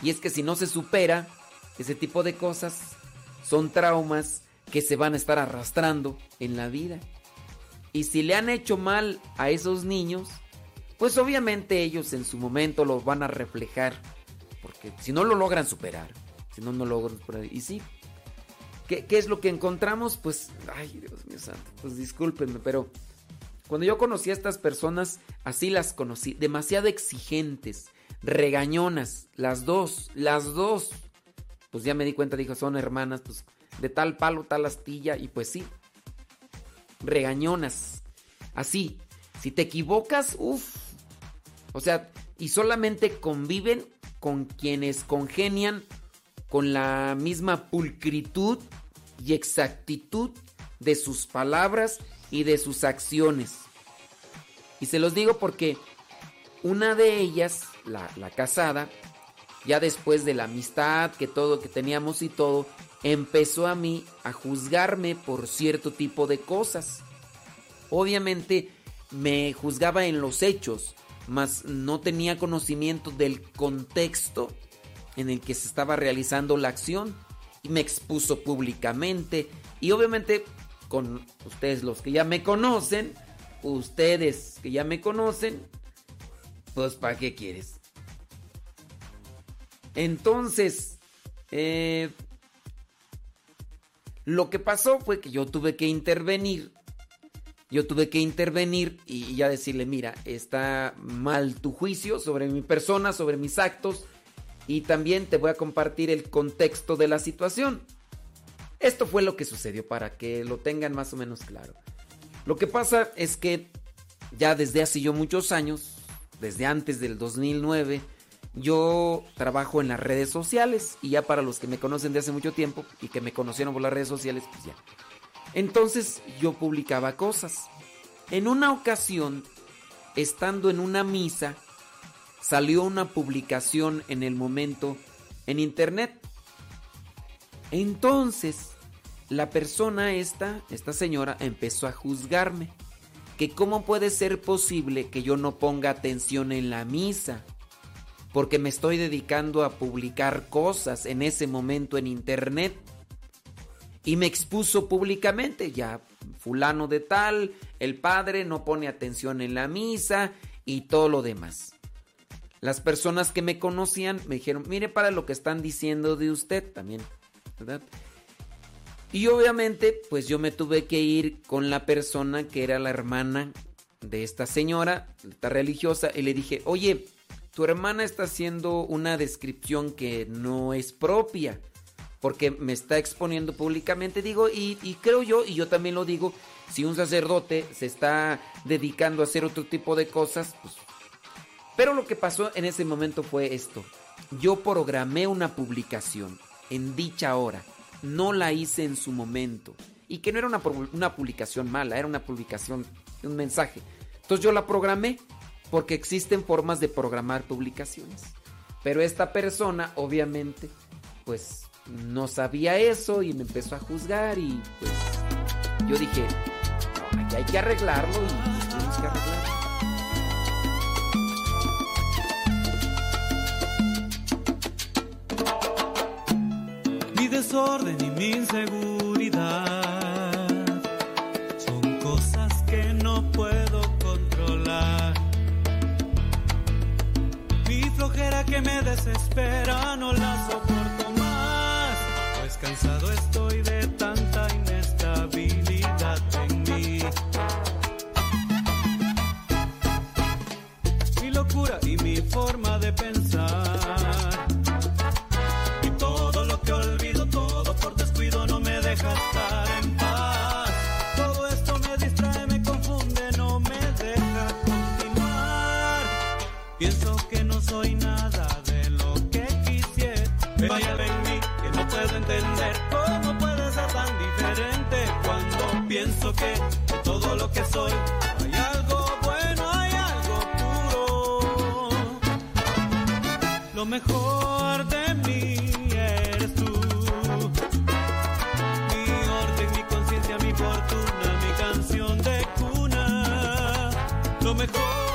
Y es que si no se supera ese tipo de cosas, son traumas que se van a estar arrastrando en la vida. Y si le han hecho mal a esos niños, pues obviamente ellos en su momento los van a reflejar. Porque si no lo logran superar, si no, no logran superar. Y sí, ¿Qué, es lo que encontramos? Pues, ay, Dios mío santo, pues discúlpenme, pero cuando yo conocí a estas personas, así las conocí, demasiado exigentes, regañonas, las dos, las dos. Pues ya me di cuenta, dijo, son hermanas, pues de tal palo, tal astilla, y pues sí, regañonas, así. Si te equivocas, uff. O sea, y solamente conviven con quienes congenian con la misma pulcritud y exactitud de sus palabras y de sus acciones. Y se los digo porque una de ellas, la, casada, ya después de la amistad que todo que teníamos y todo, empezó a mí a juzgarme por cierto tipo de cosas. Obviamente me juzgaba en los hechos, mas no tenía conocimiento del contexto en el que se estaba realizando la acción y me expuso públicamente y obviamente con ustedes los que ya me conocen, ustedes que ya me conocen, pues ¿para qué quieres? Entonces, eh, lo que pasó fue que yo tuve que intervenir yo tuve que intervenir y ya decirle, mira, está mal tu juicio sobre mi persona, sobre mis actos, y también te voy a compartir el contexto de la situación. Esto fue lo que sucedió para que lo tengan más o menos claro. Lo que pasa es que ya desde hace yo muchos años, desde antes del 2009, yo trabajo en las redes sociales y ya para los que me conocen de hace mucho tiempo y que me conocieron por las redes sociales, pues ya. Entonces yo publicaba cosas. En una ocasión, estando en una misa, salió una publicación en el momento en internet. Entonces, la persona esta, esta señora, empezó a juzgarme. Que cómo puede ser posible que yo no ponga atención en la misa. Porque me estoy dedicando a publicar cosas en ese momento en internet. Y me expuso públicamente, ya fulano de tal, el padre no pone atención en la misa y todo lo demás. Las personas que me conocían me dijeron, mire para lo que están diciendo de usted también, Y obviamente, pues yo me tuve que ir con la persona que era la hermana de esta señora, esta religiosa, y le dije, oye, tu hermana está haciendo una descripción que no es propia, porque me está exponiendo públicamente, digo, y, y creo yo, y yo también lo digo, si un sacerdote se está dedicando a hacer otro tipo de cosas, pues pero lo que pasó en ese momento fue esto. Yo programé una publicación en dicha hora. No la hice en su momento. Y que no era una, una publicación mala, era una publicación, un mensaje. Entonces yo la programé porque existen formas de programar publicaciones. Pero esta persona, obviamente, pues no sabía eso y me empezó a juzgar y pues yo dije, no, hay que arreglarlo y que arreglarlo. Desorden y mi inseguridad son cosas que no puedo controlar. Mi flojera que me desespera no la soporto mejor de mí eres tú. Mi orden, mi conciencia, mi fortuna, mi canción de cuna. Lo mejor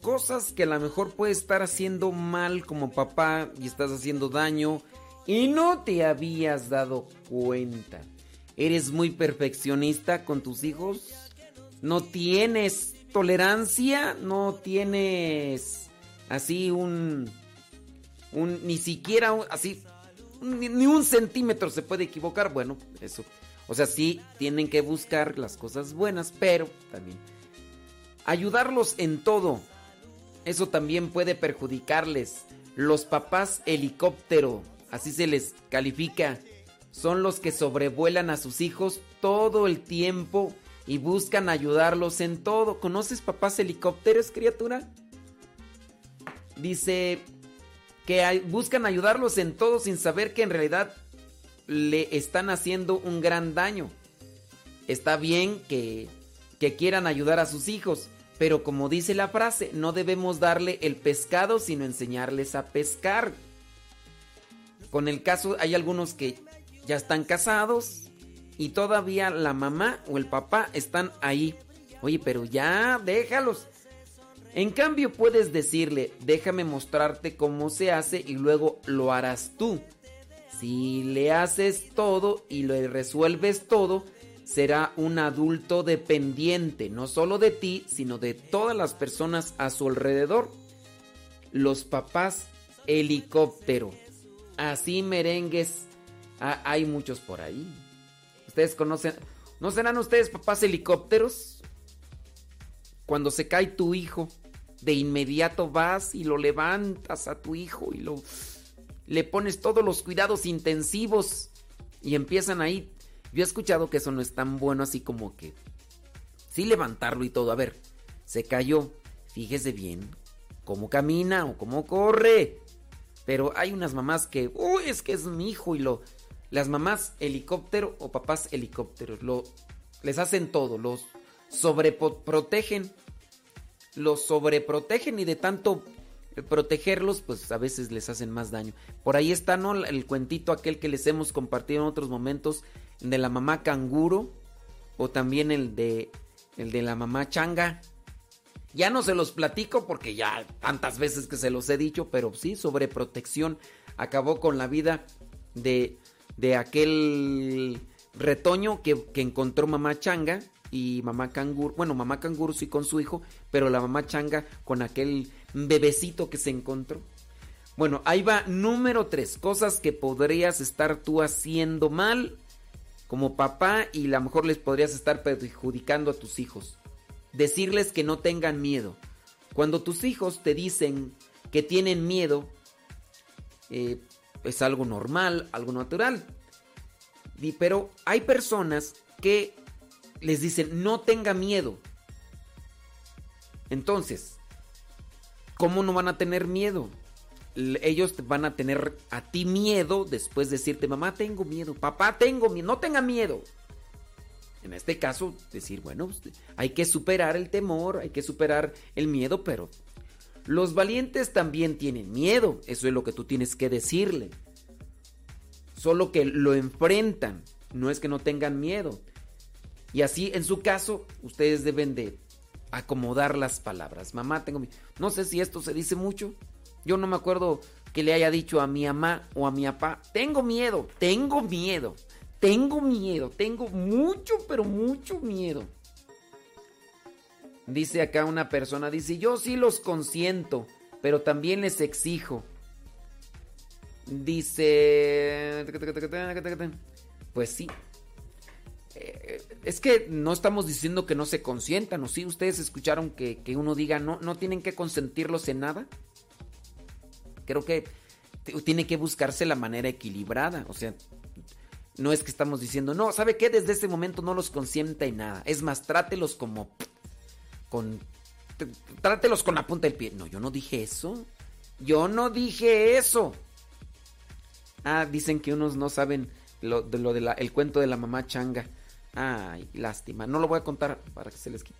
Cosas que a lo mejor puedes estar haciendo mal como papá y estás haciendo daño y no te habías dado cuenta. ¿Eres muy perfeccionista con tus hijos? ¿No tienes tolerancia? ¿No tienes así un... un ni siquiera así... Ni, ni un centímetro se puede equivocar? Bueno, eso. O sea, sí tienen que buscar las cosas buenas, pero también ayudarlos en todo. Eso también puede perjudicarles. Los papás helicóptero, así se les califica, son los que sobrevuelan a sus hijos todo el tiempo y buscan ayudarlos en todo. ¿Conoces papás helicópteros, criatura? Dice que buscan ayudarlos en todo sin saber que en realidad le están haciendo un gran daño. Está bien que, que quieran ayudar a sus hijos, pero como dice la frase, no debemos darle el pescado, sino enseñarles a pescar. Con el caso, hay algunos que ya están casados y todavía la mamá o el papá están ahí. Oye, pero ya, déjalos. En cambio, puedes decirle, déjame mostrarte cómo se hace y luego lo harás tú. Si le haces todo y le resuelves todo, será un adulto dependiente, no solo de ti, sino de todas las personas a su alrededor. Los papás helicóptero. Así merengues. ah, hay muchos por ahí. Ustedes conocen. ¿No serán ustedes papás helicópteros? Cuando se cae tu hijo, de inmediato vas y lo levantas a tu hijo y lo le pones todos los cuidados intensivos y empiezan ahí. Yo he escuchado que eso no es tan bueno así como que sí levantarlo y todo. A ver, se cayó. Fíjese bien cómo camina o cómo corre. Pero hay unas mamás que, uy, es que es mi hijo y lo las mamás helicóptero o papás helicópteros lo les hacen todo, los sobreprotegen. Los sobreprotegen y de tanto protegerlos, pues a veces les hacen más daño. Por ahí está, ¿no? El cuentito aquel que les hemos compartido en otros momentos de la mamá canguro o también el de el de la mamá changa. Ya no se los platico porque ya tantas veces que se los he dicho, pero sí, sobreprotección acabó con la vida de, de aquel retoño que, que encontró mamá changa y mamá canguro. Bueno, mamá canguro sí con su hijo, pero la mamá changa con aquel bebecito que se encontró. Bueno, ahí va número 3. Cosas que podrías estar tú haciendo mal como papá y a lo mejor les podrías estar perjudicando a tus hijos. Decirles que no tengan miedo. Cuando tus hijos te dicen que tienen miedo, eh, es algo normal, algo natural. Pero hay personas que les dicen no tenga miedo. Entonces, ¿cómo no van a tener miedo? Ellos van a tener a ti miedo después de decirte, mamá, tengo miedo, papá, tengo miedo, no tenga miedo. En este caso, decir, bueno, pues, hay que superar el temor, hay que superar el miedo, pero los valientes también tienen miedo, eso es lo que tú tienes que decirle. Solo que lo enfrentan, no es que no tengan miedo. Y así, en su caso, ustedes deben de acomodar las palabras. Mamá, tengo miedo. No sé si esto se dice mucho. Yo no me acuerdo que le haya dicho a mi mamá o a mi papá, tengo miedo, tengo miedo. Tengo miedo, tengo mucho, pero mucho miedo. Dice acá una persona, dice, yo sí los consiento, pero también les exijo. Dice, pues sí. Eh, es que no estamos diciendo que no se consientan, ¿o sí? ¿Ustedes escucharon que, que uno diga, no, no tienen que consentirlos en nada? Creo que tiene que buscarse la manera equilibrada. O sea, no es que estamos diciendo, no, ¿sabe qué? Desde este momento no los consienta en nada. Es más, trátelos como con... Trátelos con la punta del pie. No, yo no dije eso. Yo no dije eso. Ah, dicen que unos no saben lo de lo de el cuento de la mamá changa. Ay, lástima. No lo voy a contar para que se les quite.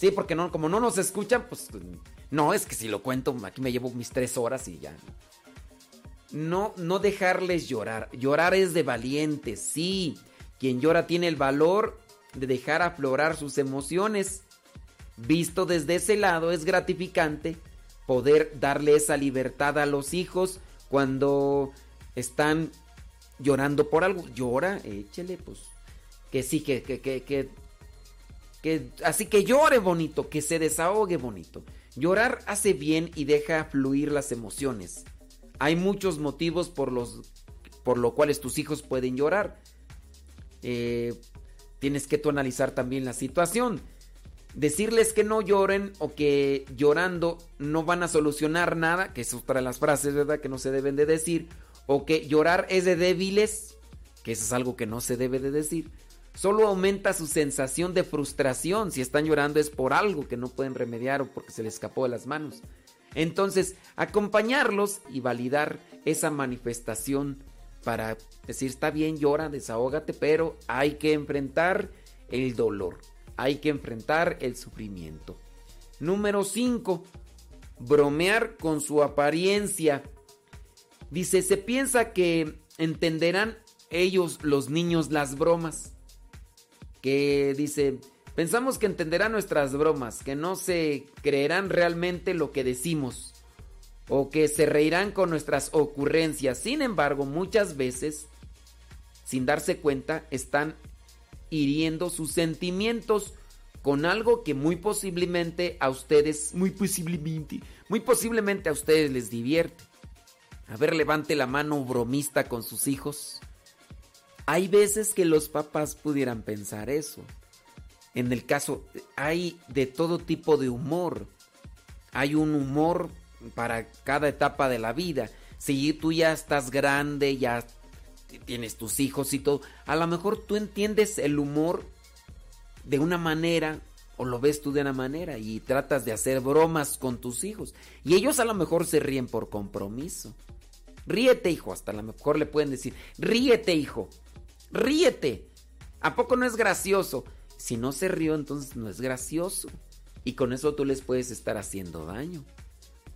Sí, porque no, como no nos escuchan, pues no, es que si lo cuento, aquí me llevo mis tres horas y ya. No, no dejarles llorar. Llorar es de valientes, sí. Quien llora tiene el valor de dejar aflorar sus emociones. Visto desde ese lado es gratificante poder darle esa libertad a los hijos cuando están llorando por algo. Llora, échele, pues. Que sí, que, que, que, que, que así que llore bonito, que se desahogue bonito. Llorar hace bien y deja fluir las emociones. Hay muchos motivos por los por lo cuales tus hijos pueden llorar. Eh, tienes que tú analizar también la situación. Decirles que no lloren o que llorando no van a solucionar nada, que es otra de las frases, ¿verdad? Que no se deben de decir. O que llorar es de débiles, que eso es algo que no se debe de decir. Solo aumenta su sensación de frustración. Si están llorando es por algo que no pueden remediar o porque se les escapó de las manos. Entonces, acompañarlos y validar esa manifestación para decir, está bien, llora, desahógate, pero hay que enfrentar el dolor, hay que enfrentar el sufrimiento. Número 5. Bromear con su apariencia. Dice, se piensa que entenderán ellos, los niños, las bromas. Que dice, Pensamos que entenderán nuestras bromas, que no se creerán realmente lo que decimos o que se reirán con nuestras ocurrencias. Sin embargo, muchas veces, sin darse cuenta, están hiriendo sus sentimientos con algo que muy posiblemente a ustedes, muy posiblemente, muy posiblemente a ustedes les divierte. A ver, levante la mano bromista con sus hijos. Hay veces que los papás pudieran pensar eso en el caso, hay de todo tipo de humor. Hay un humor para cada etapa de la vida. Si tú ya estás grande, ya tienes tus hijos y todo, a lo mejor tú entiendes el humor de una manera o lo ves tú de una manera y tratas de hacer bromas con tus hijos. Y ellos a lo mejor se ríen por compromiso. Ríete, hijo, hasta a lo mejor le pueden decir, ríete, hijo, ríete. ¿A poco no es gracioso? Si no se rió, entonces no es gracioso. Y con eso tú les puedes estar haciendo daño.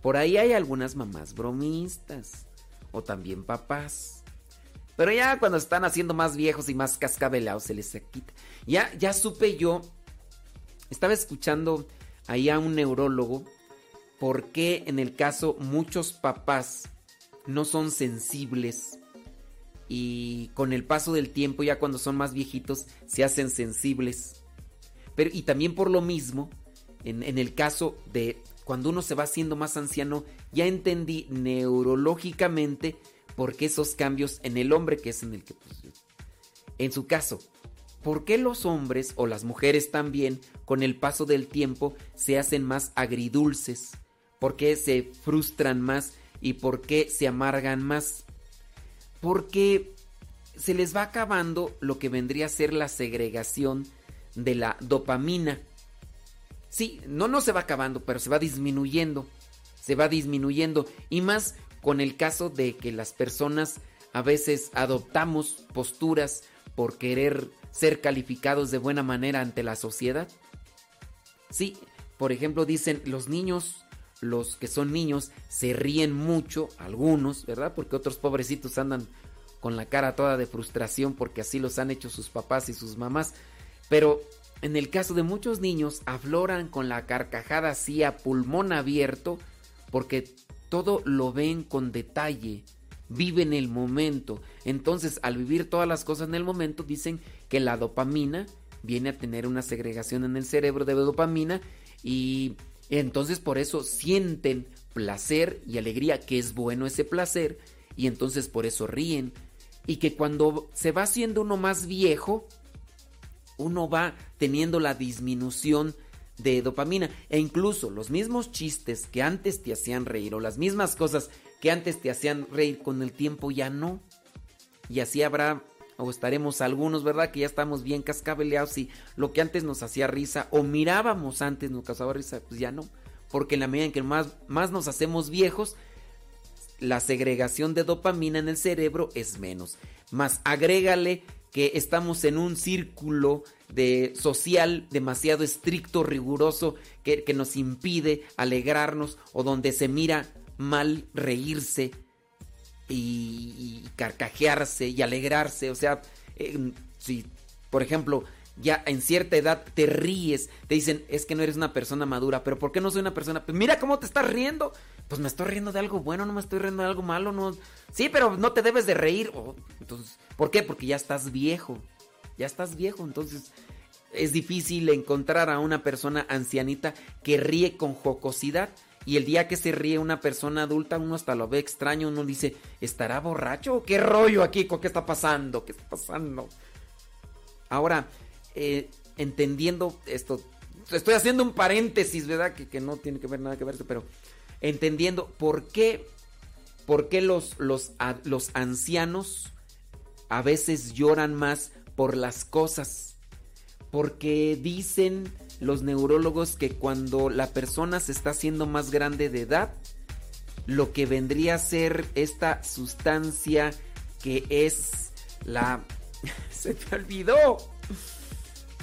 Por ahí hay algunas mamás bromistas. O también papás. Pero ya cuando están haciendo más viejos y más cascabelados se les quita. Ya, ya supe yo. Estaba escuchando ahí a un neurólogo. Por qué en el caso muchos papás no son sensibles y con el paso del tiempo, ya cuando son más viejitos, se hacen sensibles. Pero, y también por lo mismo, en, en el caso de cuando uno se va haciendo más anciano, ya entendí neurológicamente por qué esos cambios en el hombre, que es en el que... Pues, en su caso, ¿por qué los hombres o las mujeres también, con el paso del tiempo, se hacen más agridulces? ¿Por qué se frustran más y por qué se amargan más? Porque se les va acabando lo que vendría a ser la segregación de la dopamina. Sí, no, no se va acabando, pero se va disminuyendo. Se va disminuyendo. Y más con el caso de que las personas a veces adoptamos posturas por querer ser calificados de buena manera ante la sociedad. Sí, por ejemplo, dicen los niños, los que son niños, se ríen mucho, algunos, ¿verdad? Porque otros pobrecitos andan con la cara toda de frustración porque así los han hecho sus papás y sus mamás. Pero en el caso de muchos niños, afloran con la carcajada así a pulmón abierto porque todo lo ven con detalle, vive en el momento. Entonces, al vivir todas las cosas en el momento, dicen que la dopamina viene a tener una segregación en el cerebro de dopamina y entonces por eso sienten placer y alegría, que es bueno ese placer, y entonces por eso ríen. Y que cuando se va haciendo uno más viejo, uno va teniendo la disminución de dopamina. E incluso los mismos chistes que antes te hacían reír o las mismas cosas que antes te hacían reír con el tiempo ya no. Y así habrá o estaremos algunos, ¿verdad? Que ya estamos bien cascabeleados y lo que antes nos hacía risa o mirábamos antes nos causaba risa, pues ya no. Porque en la medida en que más, más nos hacemos viejos, la segregación de dopamina en el cerebro es menos. Más agrégale que estamos en un círculo de social demasiado estricto, riguroso, que, que nos impide alegrarnos o donde se mira mal reírse y, carcajearse y alegrarse. O sea, si por ejemplo ya en cierta edad te ríes, te dicen, es que no eres una persona madura, pero ¿por qué no soy una persona? Pues mira cómo te estás riendo. Pues me estoy riendo de algo bueno, no me estoy riendo de algo malo, no. Sí, pero no te debes de reír. entonces, ¿por qué? Porque ya estás viejo. Ya estás viejo, entonces es difícil encontrar a una persona ancianita que ríe con jocosidad. Y el día que se ríe una persona adulta, uno hasta lo ve extraño, uno dice, ¿estará borracho? ¿Qué rollo aquí? ¿Qué está pasando? ¿Qué está pasando? Ahora, eh, entendiendo esto, estoy haciendo un paréntesis, ¿verdad? Que, no tiene que ver nada que ver, pero entendiendo por qué, por qué los, los, los ancianos a veces lloran más por las cosas. Porque dicen los neurólogos que cuando la persona se está haciendo más grande de edad, lo que vendría a ser esta sustancia que es la... [laughs] Se me olvidó.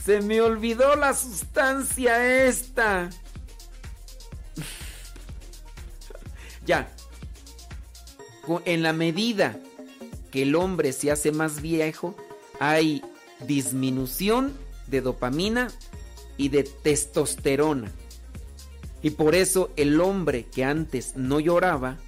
Se me olvidó la sustancia esta. [laughs] ya. En la medida que el hombre se hace más viejo, hay disminución de dopamina y de testosterona. Y por eso el hombre que antes no lloraba,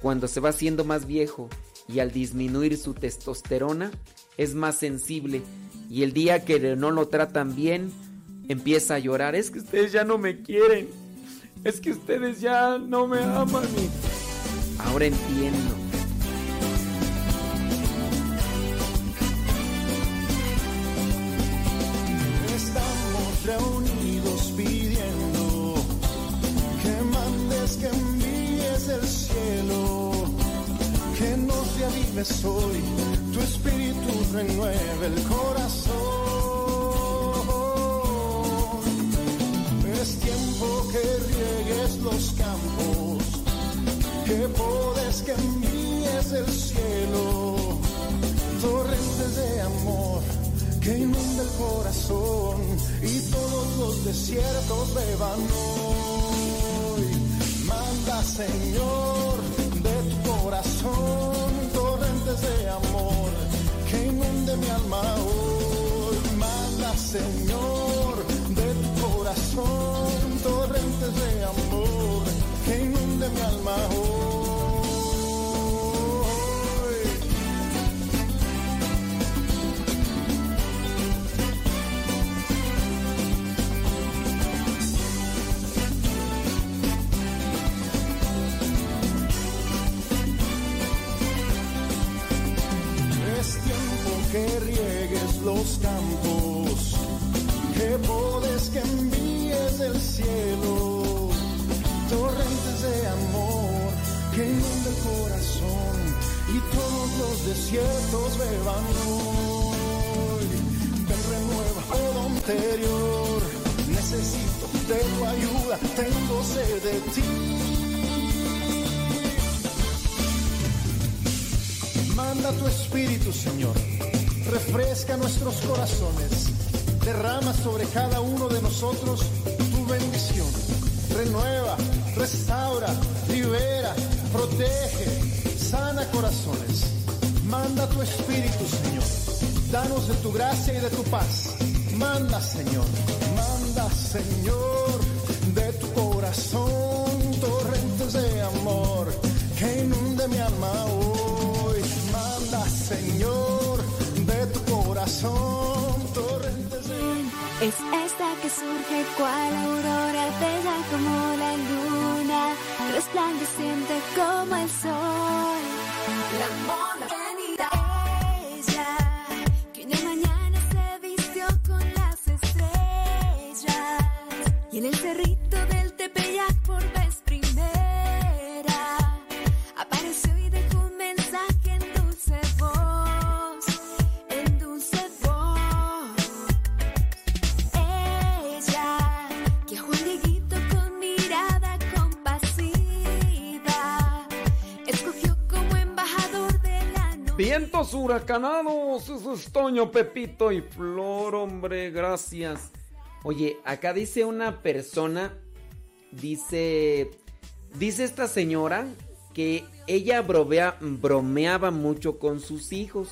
cuando se va haciendo más viejo y al disminuir su testosterona, es más sensible. Y el día que no lo tratan bien, empieza a llorar. Es que ustedes ya no me quieren. Es que ustedes ya no me aman. Ahora entiendo. Reavives hoy, tu espíritu renueve el corazón. Es tiempo que riegues los campos, que podes, que envíes del cielo, torrentes de amor que inunda el corazón y todos los desiertos beban hoy. Manda, Señor, alma hoy. Manda, Señor, de tu corazón torrentes de amor que inunde mi alma hoy. Que riegues los campos, que podes que envíes del cielo, torrentes de amor que inunda el corazón y todos los desiertos beban hoy. Ven renueva todo interior, necesito de tu ayuda, tengo sed de ti. Manda tu espíritu, Señor refresca nuestros corazones, derrama sobre cada uno de nosotros tu bendición, renueva, restaura, libera, protege, sana corazones. Manda tu espíritu, Señor. Danos de tu gracia y de tu paz. Manda, Señor. Manda, Señor, de tu corazón torrentes de amor Es esta que surge cual aurora, bella como la luna, resplandeciente como el sol. La mona. Ella, que una mañana se vistió con las estrellas. Y en el cerrito del Tepeyac por Huracanados, eso es Toño, Pepito y Flor, hombre, gracias. Oye, acá dice una persona, dice, dice esta señora que ella bromea- bromeaba mucho con sus hijos,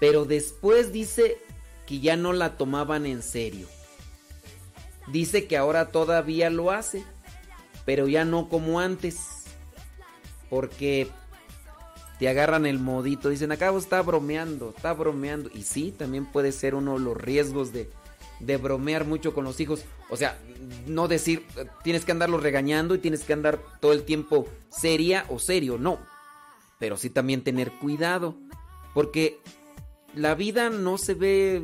pero después dice que ya no la tomaban en serio. Dice que ahora todavía lo hace, pero ya no como antes, porque te agarran el modito, dicen, acá está bromeando, está bromeando. Y sí, también puede ser uno de los riesgos de, de bromear mucho con los hijos. O sea, no decir, tienes que andarlos regañando y tienes que andar todo el tiempo seria o serio, no. Pero sí también tener cuidado, porque la vida no se ve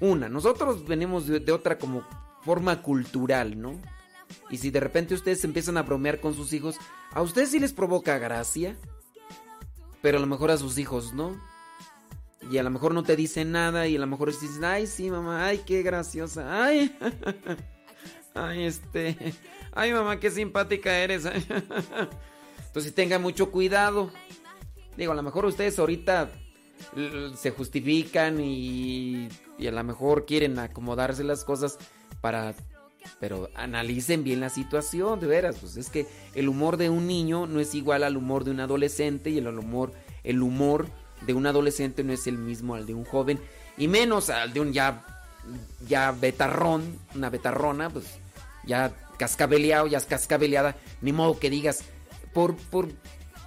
una. Nosotros venimos de, de otra como forma cultural, ¿no? Y si de repente ustedes empiezan a bromear con sus hijos, ¿a ustedes sí les provoca gracia? Pero a lo mejor a sus hijos no. Y a lo mejor no te dicen nada y a lo mejor dicen, ay, sí, mamá, ay, qué graciosa, ay, [laughs] ay, este, ay, mamá, qué simpática eres. [laughs] Entonces tengan mucho cuidado. Digo, a lo mejor ustedes ahorita se justifican y, y a lo mejor quieren acomodarse las cosas para... Pero analicen bien la situación, de veras. Pues es que el humor de un niño no es igual al humor de un adolescente y el humor, el humor de un adolescente no es el mismo al de un joven y menos al de un ya, ya betarrón, una betarrona, pues ya cascabeleado, ya es cascabeleada. Ni modo que digas, por, por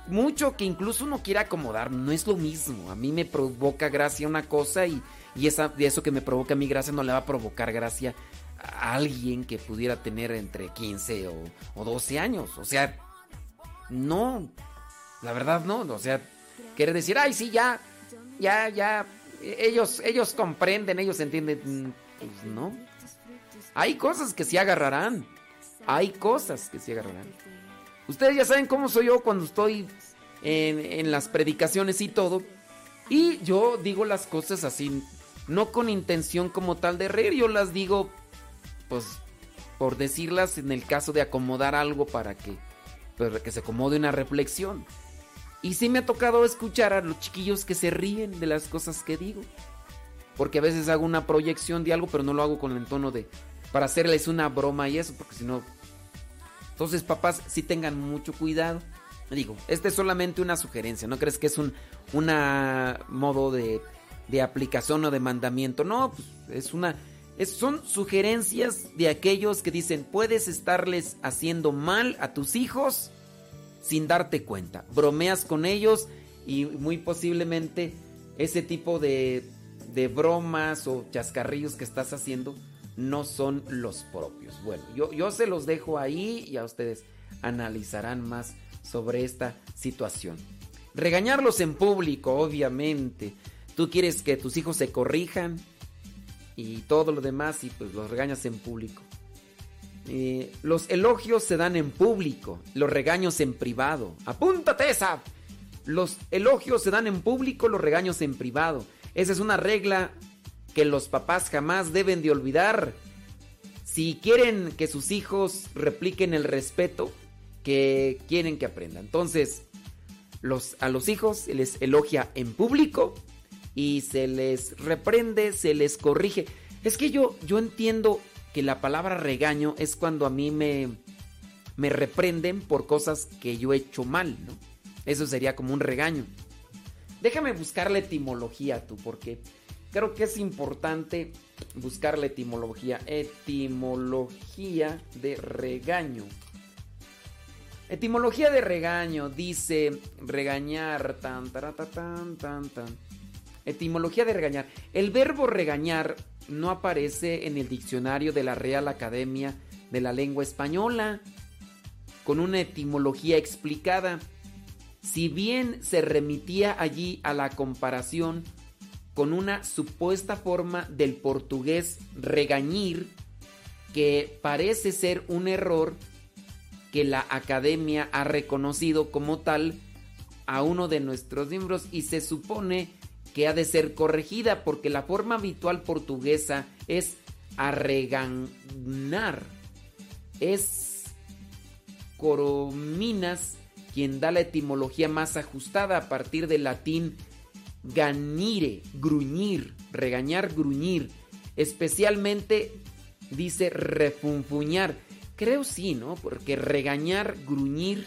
mucho que incluso uno quiera acomodar, no es lo mismo. A mí me provoca gracia una cosa y, y esa, eso que me provoca a mí gracia no le va a provocar gracia alguien que pudiera tener entre 15 o, o 12 años. O sea, no, la verdad no. O sea, quiere decir, ay, sí, ya, ya, ya, ellos, ellos comprenden, ellos entienden. Mm, Pues no. Hay cosas que sí agarrarán. Hay cosas que sí agarrarán. Ustedes ya saben cómo soy yo cuando estoy en, en las predicaciones y todo. Y yo digo las cosas así, no con intención como tal de reír, yo las digo, pues, por decirlas en el caso de acomodar algo para que, que se acomode una reflexión. Y sí me ha tocado escuchar a los chiquillos que se ríen de las cosas que digo. Porque a veces hago una proyección de algo, pero no lo hago con el tono de... Para hacerles una broma y eso, porque si no... Entonces, papás, sí tengan mucho cuidado. Digo, esta es solamente una sugerencia, ¿no crees que es un una modo de, de aplicación o de mandamiento? No, pues es una... son sugerencias de aquellos que dicen, puedes estarles haciendo mal a tus hijos sin darte cuenta. Bromeas con ellos y muy posiblemente ese tipo de, de bromas o chascarrillos que estás haciendo no son los propios. Bueno, yo, yo se los dejo ahí y a ustedes analizarán más sobre esta situación. Regañarlos en público, obviamente. Tú quieres que tus hijos se corrijan y todo lo demás y pues los regañas en público. Los elogios se dan en público, los regaños en privado. Apúntate esa. Los elogios se dan en público, los regaños en privado. Esa es una regla que los papás jamás deben de olvidar. Si quieren que sus hijos repliquen el respeto que quieren que aprendan. Entonces, los, a los hijos se les elogia en público y se les reprende, se les corrige. Es que yo, yo entiendo que la palabra regaño es cuando a mí me, me reprenden por cosas que yo he hecho mal, ¿no? Eso sería como un regaño. Déjame buscar la etimología tú, porque creo que es importante buscar la etimología. Etimología de regaño. Etimología de regaño dice regañar tan tarata, tan tan tan. Etimología de regañar. El verbo regañar no aparece en el diccionario de la Real Academia de la Lengua Española con una etimología explicada. Si bien se remitía allí a la comparación con una supuesta forma del portugués regañir, que parece ser un error que la academia ha reconocido como tal a uno de nuestros miembros y se supone que ha de ser corregida porque la forma habitual portuguesa es arreganar. Es Corominas quien da la etimología más ajustada a partir del latín ganire, gruñir, regañar, gruñir. Especialmente dice refunfuñar. Creo sí, ¿no? Porque regañar, gruñir.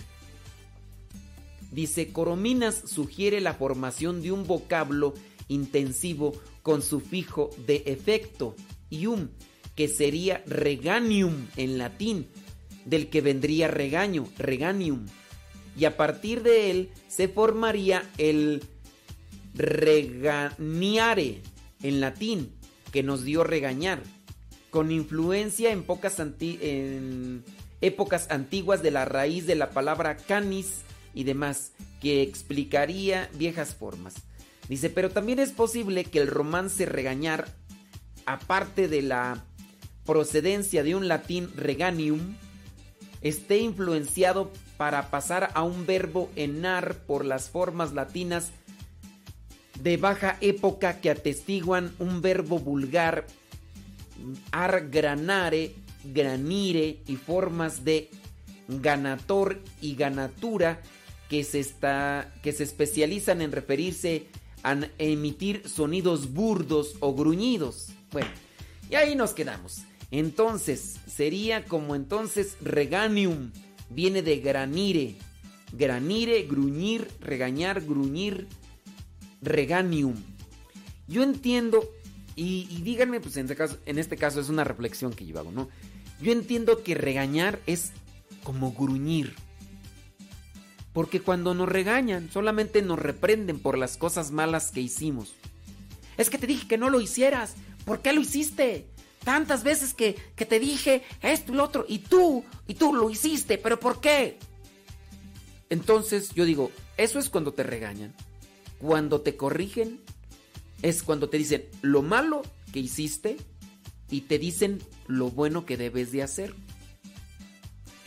Dice, Corominas sugiere la formación de un vocablo intensivo con sufijo de efecto, ium, que sería reganium en latín, del que vendría regaño, reganium. Y a partir de él se formaría el reganiare en latín, que nos dio regañar, con influencia en, pocas en épocas antiguas de la raíz de la palabra canis y demás, que explicaría viejas formas. Dice, pero también es posible que el romance regañar, aparte de la procedencia de un latín reganium, esté influenciado para pasar a un verbo enar por las formas latinas de baja época que atestiguan un verbo vulgar ar granare, granire y formas de ganator y ganatura que se, está, que se especializan en referirse a emitir sonidos burdos o gruñidos. Bueno, y ahí nos quedamos. Entonces, sería como entonces reganium, viene de granire. Granire, gruñir, regañar, gruñir, reganium. Yo entiendo, y, díganme, pues en este, caso, en este caso es una reflexión que yo hago, ¿no? Yo entiendo que regañar es como gruñir. Porque cuando nos regañan, solamente nos reprenden por las cosas malas que hicimos. Es que te dije que no lo hicieras. ¿Por qué lo hiciste? Tantas veces que, que te dije esto y lo otro. Y tú, y tú lo hiciste. ¿Pero por qué? Entonces yo digo, eso es cuando te regañan. Cuando te corrigen, es cuando te dicen lo malo que hiciste y te dicen lo bueno que debes de hacer.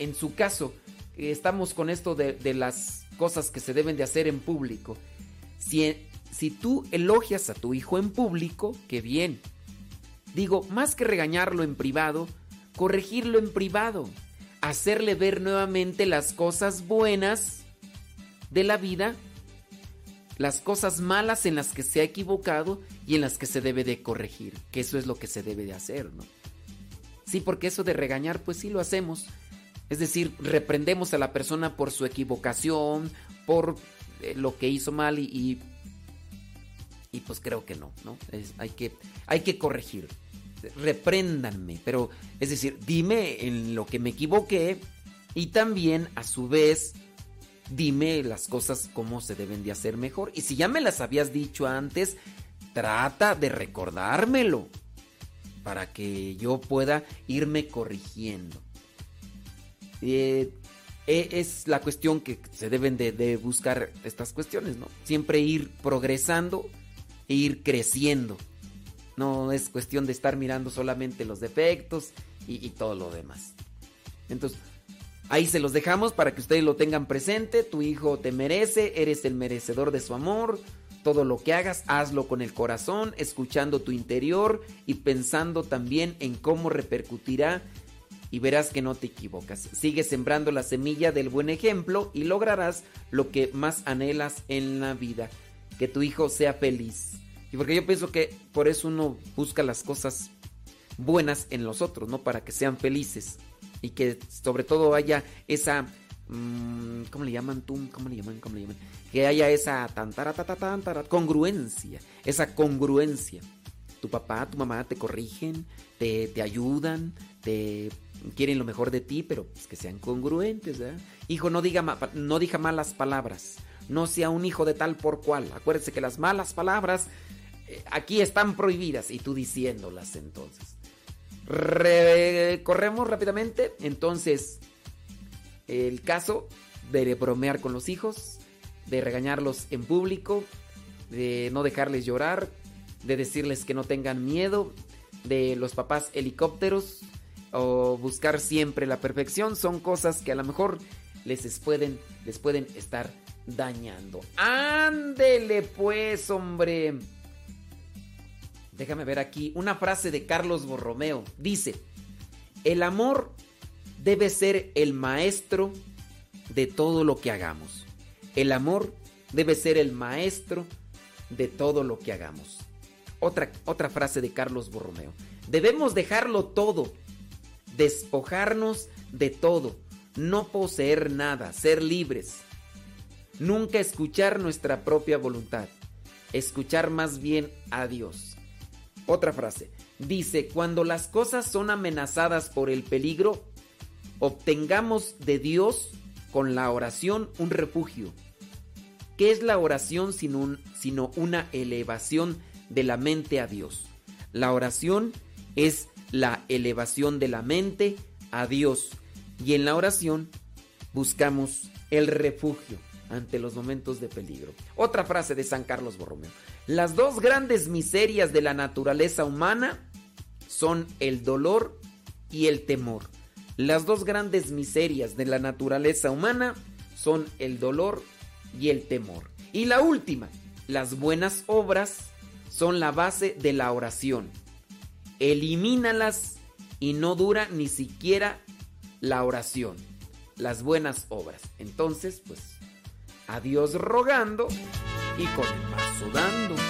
En su caso, estamos con esto de, las cosas que se deben de hacer en público. Si, si tú elogias a tu hijo en público, qué bien. Digo, más que regañarlo en privado, corregirlo en privado. Hacerle ver nuevamente las cosas buenas de la vida, las cosas malas en las que se ha equivocado y en las que se debe de corregir. Que eso es lo que se debe de hacer, ¿no? Sí, porque eso de regañar, pues sí lo hacemos es decir, reprendemos a la persona por su equivocación, por eh, lo que hizo mal y, y, pues creo que no, ¿no? hay, que, hay que corregir. Repréndanme, pero es decir, dime en lo que me equivoqué y también a su vez dime las cosas como se deben de hacer mejor. Y si ya me las habías dicho antes, trata de recordármelo para que yo pueda irme corrigiendo. Eh, e, es la cuestión que se deben de, buscar estas cuestiones, ¿no? Siempre ir progresando e ir creciendo. No es cuestión de estar mirando solamente los defectos y, y todo lo demás. Entonces, ahí se los dejamos para que ustedes lo tengan presente. Tu hijo te merece, eres el merecedor de su amor. Todo lo que hagas, hazlo con el corazón, escuchando tu interior y pensando también en cómo repercutirá y verás que no te equivocas. Sigue sembrando la semilla del buen ejemplo y lograrás lo que más anhelas en la vida, que tu hijo sea feliz. Y porque yo pienso que por eso uno busca las cosas buenas en los otros, ¿no? Para que sean felices y que sobre todo haya esa mm, ¿cómo le llaman tú? ¿Cómo le llaman? ¿Cómo le llaman? Que haya esa tantara, congruencia, esa congruencia. Tu papá, tu mamá te corrigen, te, te ayudan, te quieren lo mejor de ti, pero pues, que sean congruentes. Hijo, no diga, no diga malas palabras. No sea un hijo de tal por cual. Acuérdese que las malas palabras eh, aquí están prohibidas y tú diciéndolas entonces. Recorremos rápidamente entonces el caso de bromear con los hijos, de regañarlos en público, de no dejarles llorar, de decirles que no tengan miedo, de los papás helicópteros o buscar siempre la perfección, son cosas que a lo mejor les pueden, les pueden estar dañando. Ándele pues, hombre. Déjame ver aquí una frase de Carlos Borromeo. Dice, el amor debe ser el maestro de todo lo que hagamos. El amor debe ser el maestro de todo lo que hagamos. Otra, otra frase de Carlos Borromeo. Debemos dejarlo todo, despojarnos de todo, no poseer nada, ser libres. Nunca escuchar nuestra propia voluntad, escuchar más bien a Dios. Otra frase. Dice, cuando las cosas son amenazadas por el peligro, obtengamos de Dios con la oración un refugio. ¿Qué es la oración sino, sino una elevación de la mente a Dios? La oración es la elevación de la mente a Dios. Y en la oración buscamos el refugio ante los momentos de peligro. Otra frase de San Carlos Borromeo. Las dos grandes miserias de la naturaleza humana son el dolor y el temor. Las dos grandes miserias de la naturaleza humana son el dolor y el temor. Y la última, las buenas obras son la base de la oración. Elimínalas y no dura ni siquiera la oración. Las buenas obras. Entonces, pues, a Dios rogando y con el mazo dando.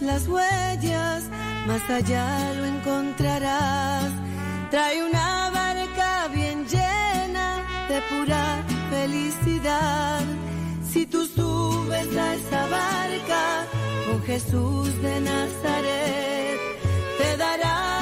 las huellas, más allá lo encontrarás. Trae una barca bien llena de pura felicidad. Si tú subes a esa barca con Jesús de Nazaret, te dará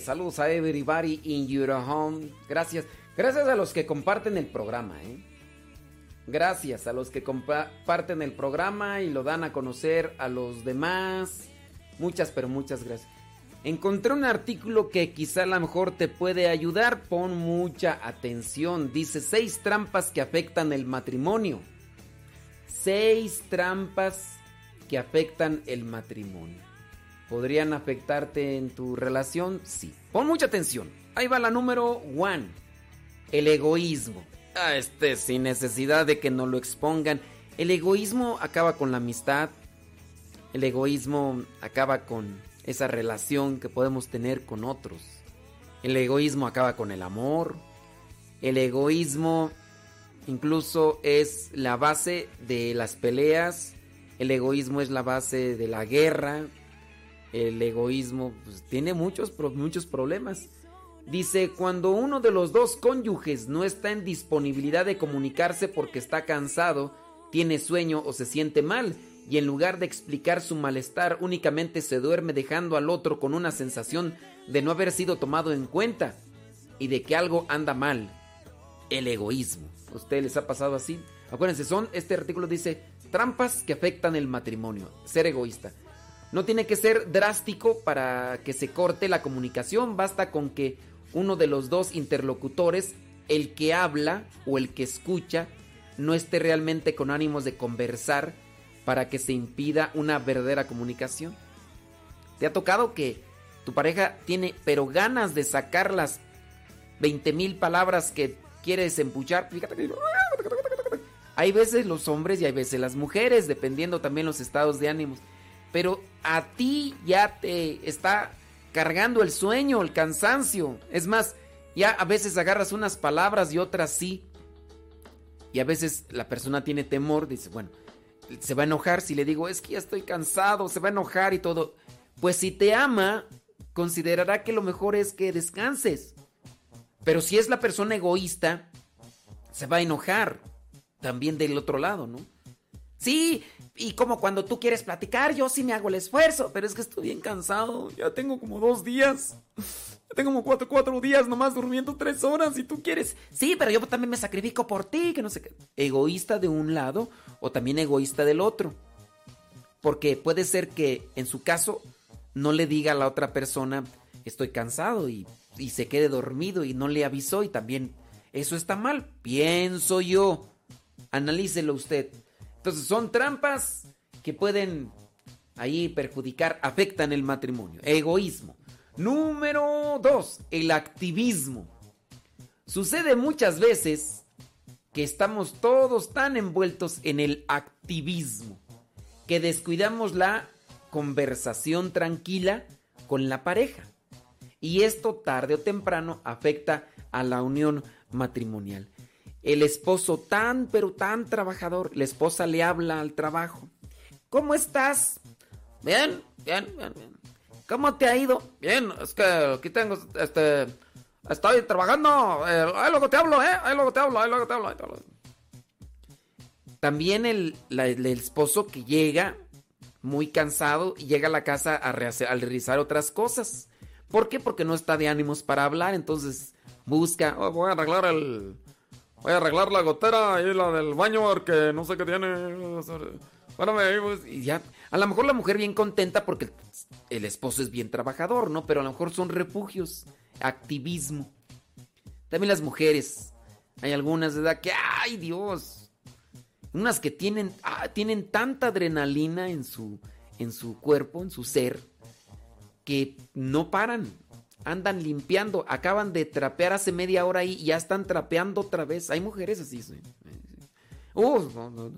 Saludos a everybody in your home. Gracias. Gracias a los que comparten el programa, ¿eh? Gracias a los que comparten el programa y lo dan a conocer a los demás. Muchas, pero muchas gracias. Encontré un artículo que quizá a lo mejor te puede ayudar. Pon mucha atención. Dice seis trampas que afectan el matrimonio. Seis trampas que afectan el matrimonio. ¿Podrían afectarte en tu relación? Sí. Pon mucha atención. Ahí va la número one. El egoísmo. Ah, este sin necesidad de que nos lo expongan. El egoísmo acaba con la amistad. El egoísmo acaba con esa relación que podemos tener con otros. El egoísmo acaba con el amor. El egoísmo incluso es la base de las peleas. El egoísmo es la base de la guerra. El egoísmo pues, tiene muchos, muchos problemas. Dice, cuando uno de los dos cónyuges no está en disponibilidad de comunicarse porque está cansado, tiene sueño o se siente mal, y en lugar de explicar su malestar únicamente se duerme dejando al otro con una sensación de no haber sido tomado en cuenta y de que algo anda mal. El egoísmo. ¿A ustedes les ha pasado así? Acuérdense, son, este artículo dice, trampas que afectan el matrimonio. Ser egoísta. No tiene que ser drástico para que se corte la comunicación, basta con que uno de los dos interlocutores, el que habla o el que escucha, no esté realmente con ánimos de conversar para que se impida una verdadera comunicación. ¿Te ha tocado que tu pareja tiene pero ganas de sacar las 20 mil palabras que quieres empuchar? Hay veces los hombres y hay veces las mujeres, dependiendo también los estados de ánimos. Pero a ti ya te está cargando el sueño, el cansancio. Es más, ya a veces agarras unas palabras y otras sí. Y a veces la persona tiene temor, dice, bueno, se va a enojar si le digo, es que ya estoy cansado, se va a enojar y todo. Pues si te ama, considerará que lo mejor es que descanses. Pero si es la persona egoísta, se va a enojar también del otro lado, ¿no? Sí, y como cuando tú quieres platicar, yo sí me hago el esfuerzo, pero es que estoy bien cansado, ya tengo como dos días. Ya tengo como cuatro, cuatro días nomás durmiendo tres horas y tú quieres. Sí, pero yo también me sacrifico por ti, que no sé qué. Egoísta de un lado o también egoísta del otro. Porque puede ser que en su caso no le diga a la otra persona estoy cansado y, y se quede dormido y no le avisó y también eso está mal, pienso yo. Analícelo usted. Entonces son trampas que pueden ahí perjudicar, afectan el matrimonio. Egoísmo. Número dos, el activismo. Sucede muchas veces que estamos todos tan envueltos en el activismo que descuidamos la conversación tranquila con la pareja. Y esto tarde o temprano afecta a la unión matrimonial. El esposo tan pero tan trabajador, la esposa le habla al trabajo. ¿Cómo estás? Bien, bien, bien, bien. ¿Cómo te ha ido? Bien, es que aquí tengo, este, estoy trabajando. Eh, ahí luego te hablo, ¿eh? Ahí luego te hablo, ahí luego te hablo. Ahí te hablo. También el, el esposo que llega muy cansado y llega a la casa a realizar otras cosas. ¿Por qué? Porque no está de ánimos para hablar, entonces busca, "Oh, voy a arreglar el... Voy a arreglar la gotera y la del baño porque no sé qué tiene. Pues", y ya. A lo mejor la mujer bien contenta porque el esposo es bien trabajador, ¿no? Pero a lo mejor son refugios, activismo. También las mujeres. Hay algunas, ¿verdad? Que, ¡ay Dios! Unas que tienen, ah, tienen tanta adrenalina en su, en su cuerpo, en su ser, que no paran. Andan limpiando, acaban de trapear hace media hora y ya están trapeando otra vez. Hay mujeres así, sí. Uh.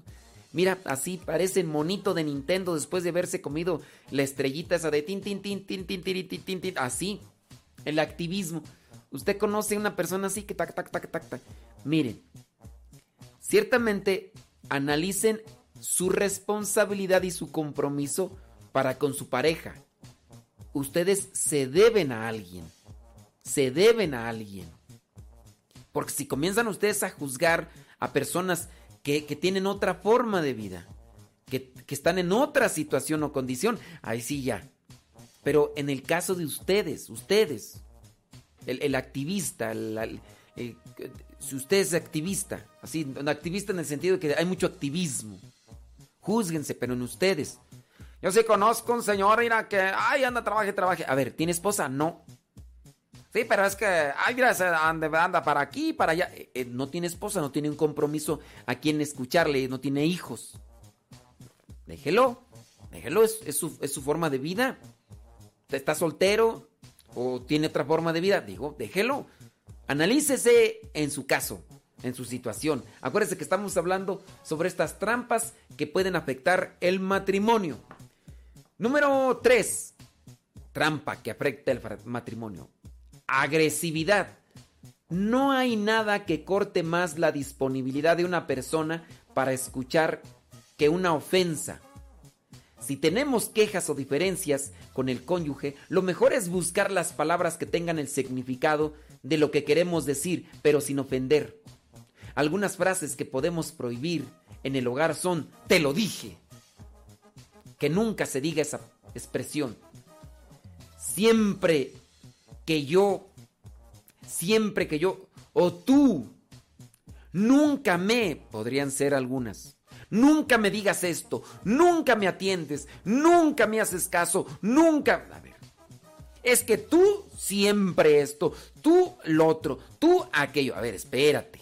Mira, así parecen monito de Nintendo después de haberse comido la estrellita esa de tin, tin. Así, el activismo. ¿Usted conoce a una persona así que tac, tac, tac, tac, tac? Miren, ciertamente analicen su responsabilidad y su compromiso para con su pareja. Ustedes se deben a alguien. Se deben a alguien. Porque si comienzan ustedes a juzgar a personas que, que tienen otra forma de vida, que, que están en otra situación o condición, ahí sí ya. Pero en el caso de ustedes, ustedes, el, el activista, si usted es activista, así, activista en el sentido de que hay mucho activismo, júzguense, pero en ustedes. Yo sí conozco un señor, mira, que, ay, anda, trabaje, trabaje. A ver, ¿tiene esposa? No. Sí, pero es que, ay, mira, anda, para aquí, para allá. Eh, eh, no tiene esposa, no tiene un compromiso a quien escucharle, no tiene hijos. Déjelo, déjelo, es, es su forma de vida. ¿Está soltero o tiene otra forma de vida? Digo, déjelo. Analícese en su caso, en su situación. Acuérdese que estamos hablando sobre estas trampas que pueden afectar el matrimonio. Número 3. Trampa que afecta el matrimonio. Agresividad. No hay nada que corte más la disponibilidad de una persona para escuchar que una ofensa. Si tenemos quejas o diferencias con el cónyuge, lo mejor es buscar las palabras que tengan el significado de lo que queremos decir, pero sin ofender. Algunas frases que podemos prohibir en el hogar son, te lo dije. Que nunca se diga esa expresión. Siempre que yo, siempre que yo, o tú, nunca me, podrían ser algunas. Nunca me digas esto, nunca me atiendes, nunca me haces caso, nunca... A ver, es que tú siempre esto, tú lo otro, tú aquello. A ver, espérate.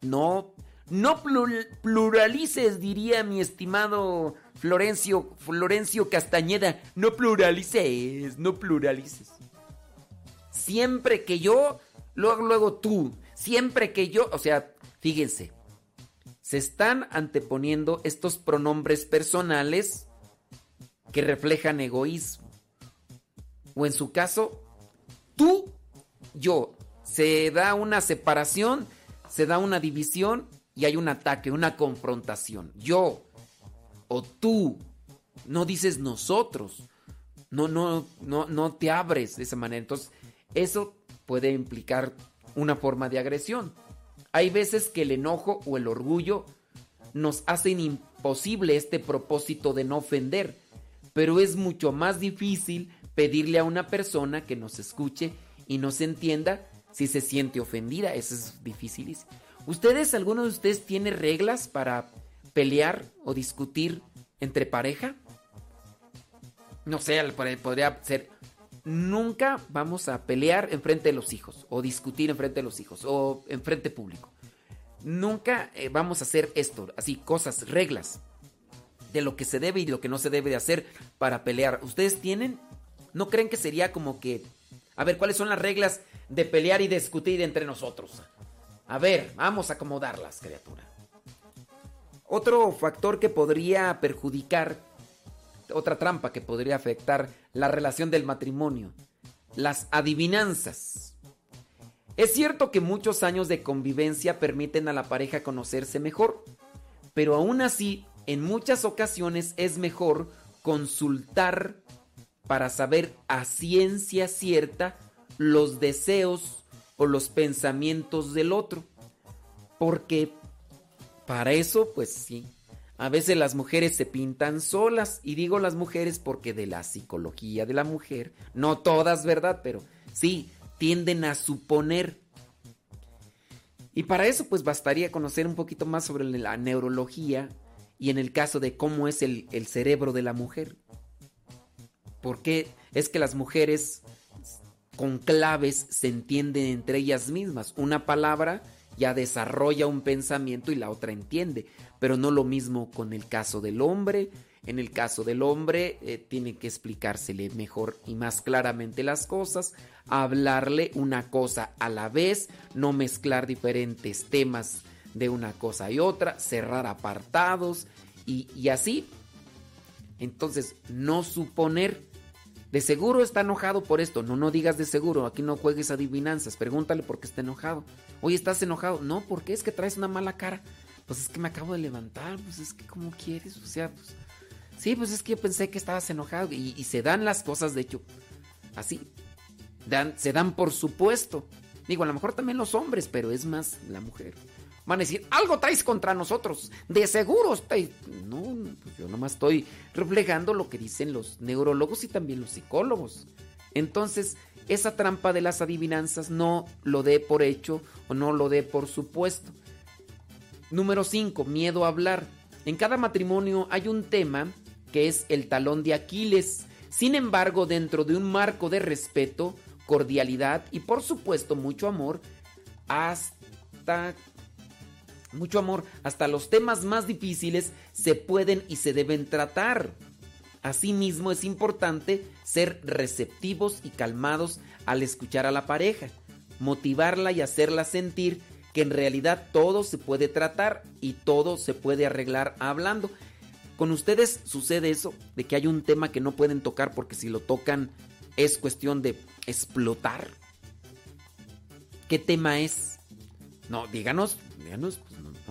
No, no plur- pluralices, diría mi estimado Florencio, Florencio Castañeda. No pluralices, no pluralices. Siempre que yo, luego, luego tú. Siempre que yo, o sea, fíjense, se están anteponiendo estos pronombres personales que reflejan egoísmo. O en su caso, tú, yo. Se da una separación, se da una división y hay un ataque, una confrontación. Yo o tú. No dices nosotros. No, no, no, no te abres de esa manera. Entonces, eso puede implicar una forma de agresión. Hay veces que el enojo o el orgullo nos hacen imposible este propósito de no ofender, pero es mucho más difícil pedirle a una persona que nos escuche y nos entienda si se siente ofendida. Eso es dificilísimo. ¿Ustedes, alguno de ustedes tiene reglas para pelear o discutir entre pareja? no sé, podría ser, nunca vamos a pelear enfrente de los hijos, o discutir enfrente de los hijos, o enfrente público. Nunca eh, vamos a hacer esto, así, cosas, reglas de lo que se debe y lo que no se debe de hacer para pelear. ¿Ustedes tienen? ¿No creen que sería como que... A ver, ¿cuáles son las reglas de pelear y discutir entre nosotros? A ver, vamos a acomodarlas, criatura. Otro factor que podría perjudicar, otra trampa que podría afectar la relación del matrimonio, las adivinanzas. Es cierto que muchos años de convivencia permiten a la pareja conocerse mejor, pero aún así en muchas ocasiones es mejor consultar para saber a ciencia cierta los deseos o los pensamientos del otro. Porque para eso, pues sí, a veces las mujeres se pintan solas. Y digo las mujeres porque de la psicología de la mujer, no todas, ¿verdad? Pero sí, tienden a suponer. Y para eso, pues bastaría conocer un poquito más sobre la neurología y en el caso de cómo es el, cerebro de la mujer. Porque es que las mujeres con claves se entienden entre ellas mismas. Una palabra ya desarrolla un pensamiento y la otra entiende, pero no lo mismo con el caso del hombre. En el caso del hombre eh, tiene que explicársele mejor y más claramente las cosas, hablarle una cosa a la vez, no mezclar diferentes temas de una cosa y otra, cerrar apartados y, así. Entonces, no suponer. De seguro está enojado por esto. No, no digas de seguro. Aquí no juegues adivinanzas. Pregúntale por qué está enojado. Oye, ¿estás enojado? No, ¿por qué? Es que traes una mala cara. Pues es que me acabo de levantar. Pues es que, ¿cómo quieres? O sea, pues. Sí, pues es que yo pensé que estabas enojado. Y, y se dan las cosas, de hecho, así. Dan, se dan por supuesto. Digo, a lo mejor también los hombres, pero es más la mujer. Van a decir, algo traes contra nosotros. De seguro estáis. No, pues yo nomás estoy reflejando lo que dicen los neurólogos y también los psicólogos. Entonces, esa trampa de las adivinanzas no lo dé por hecho o no lo dé por supuesto. Número 5. Miedo a hablar. En cada matrimonio hay un tema que es el talón de Aquiles. Sin embargo, dentro de un marco de respeto, cordialidad y por supuesto mucho amor, hasta mucho amor, hasta los temas más difíciles se pueden y se deben tratar. Asimismo es importante ser receptivos y calmados al escuchar a la pareja, motivarla y hacerla sentir que en realidad todo se puede tratar y todo se puede arreglar hablando. Con ustedes sucede eso, de que hay un tema que no pueden tocar porque si lo tocan es cuestión de explotar. ¿Qué tema es? No, díganos, díganos,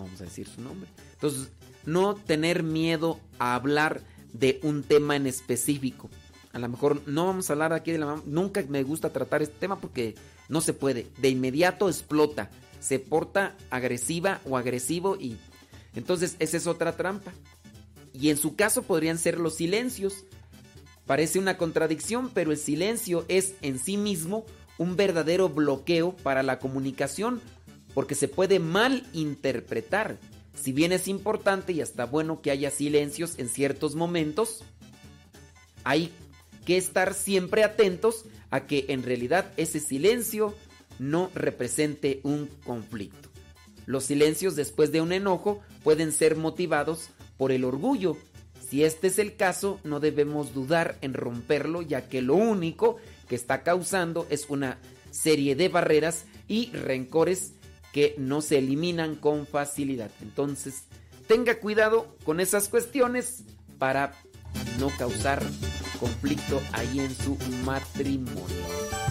vamos a decir su nombre. Entonces, no tener miedo a hablar de un tema en específico. A lo mejor no vamos a hablar aquí de la mamá. Nunca me gusta tratar este tema porque no se puede. De inmediato explota. Se porta agresiva o agresivo y entonces esa es otra trampa. Y en su caso podrían ser los silencios. Parece una contradicción, pero el silencio es en sí mismo un verdadero bloqueo para la comunicación porque se puede mal interpretar. Si bien es importante y hasta bueno que haya silencios en ciertos momentos, hay que estar siempre atentos a que en realidad ese silencio no represente un conflicto. Los silencios después de un enojo pueden ser motivados por el orgullo. Si este es el caso, no debemos dudar en romperlo, ya que lo único que está causando es una serie de barreras y rencores que no se eliminan con facilidad. Entonces, tenga cuidado con esas cuestiones para no causar conflicto ahí en su matrimonio.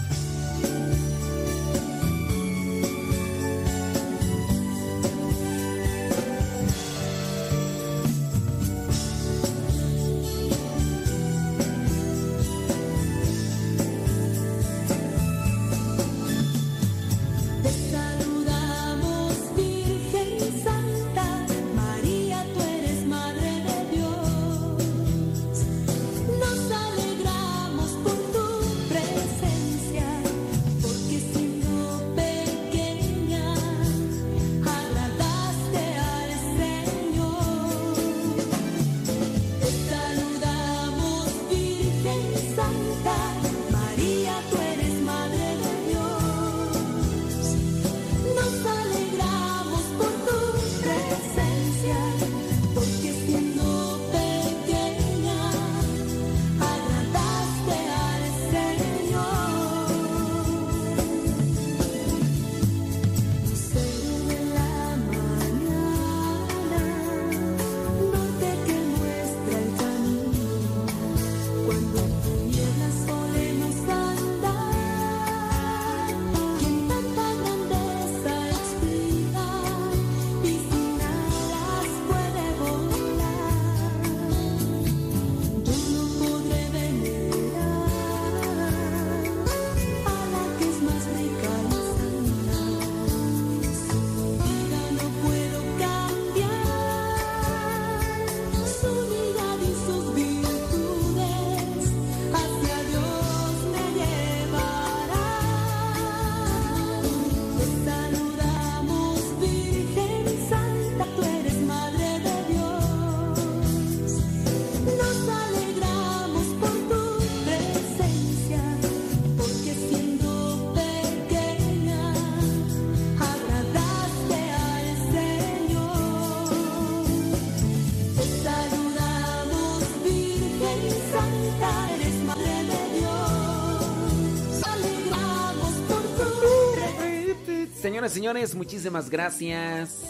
Señoras y señores, muchísimas gracias.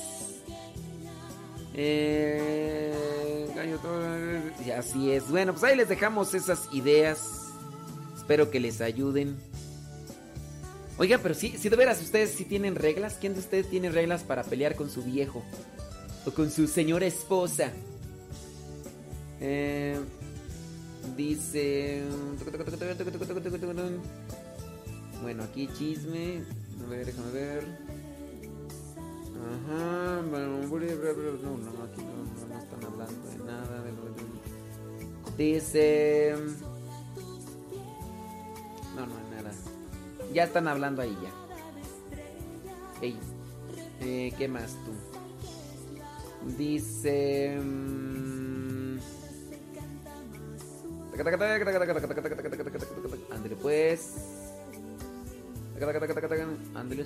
Eh, así es. Bueno, pues ahí les dejamos esas ideas. Espero que les ayuden. Oiga, pero sí, si de veras ustedes sí tienen reglas. ¿Quién de ustedes tiene reglas para pelear con su viejo? O con su señora esposa. Eh, dice... Bueno, aquí chisme. A ver, déjame ver. Ajá. No, no, aquí no, no, están hablando de nada. Dice... No, no, nada. Ya están hablando ahí ya. Ey. Eh, ¿Qué más tú? Dice... Ándale pues. Ándale.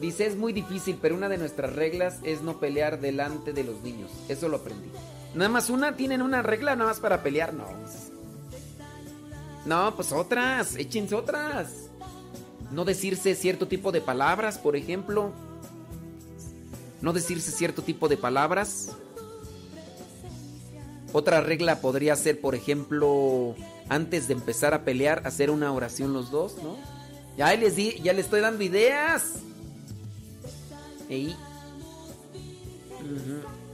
Dice es muy difícil, pero una de nuestras reglas es no pelear delante de los niños. Eso lo aprendí. Nada más una, tienen una regla nada más para pelear, no. No, pues otras, échense otras. No decirse cierto tipo de palabras, por ejemplo. No decirse cierto tipo de palabras. Otra regla podría ser, por ejemplo, antes de empezar a pelear, hacer una oración los dos, ¿no? Ya les di, ya les estoy dando ideas. Ey.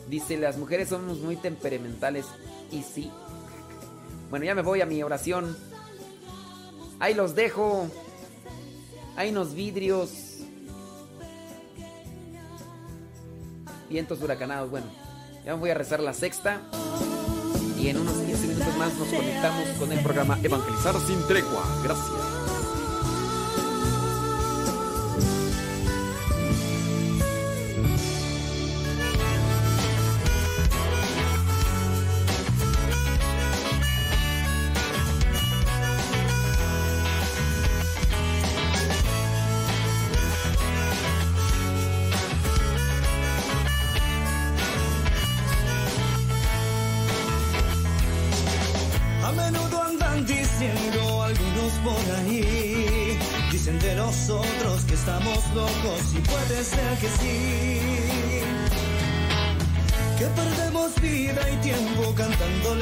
Dice, las mujeres somos muy temperamentales. Y sí. Bueno, ya me voy a mi oración. Ahí los dejo. Hay unos vidrios. Vientos huracanados. Bueno, ya me voy a rezar la sexta. Y en unos 15 minutos más nos conectamos con el programa Evangelizar sin tregua. Gracias. Tiempo cantando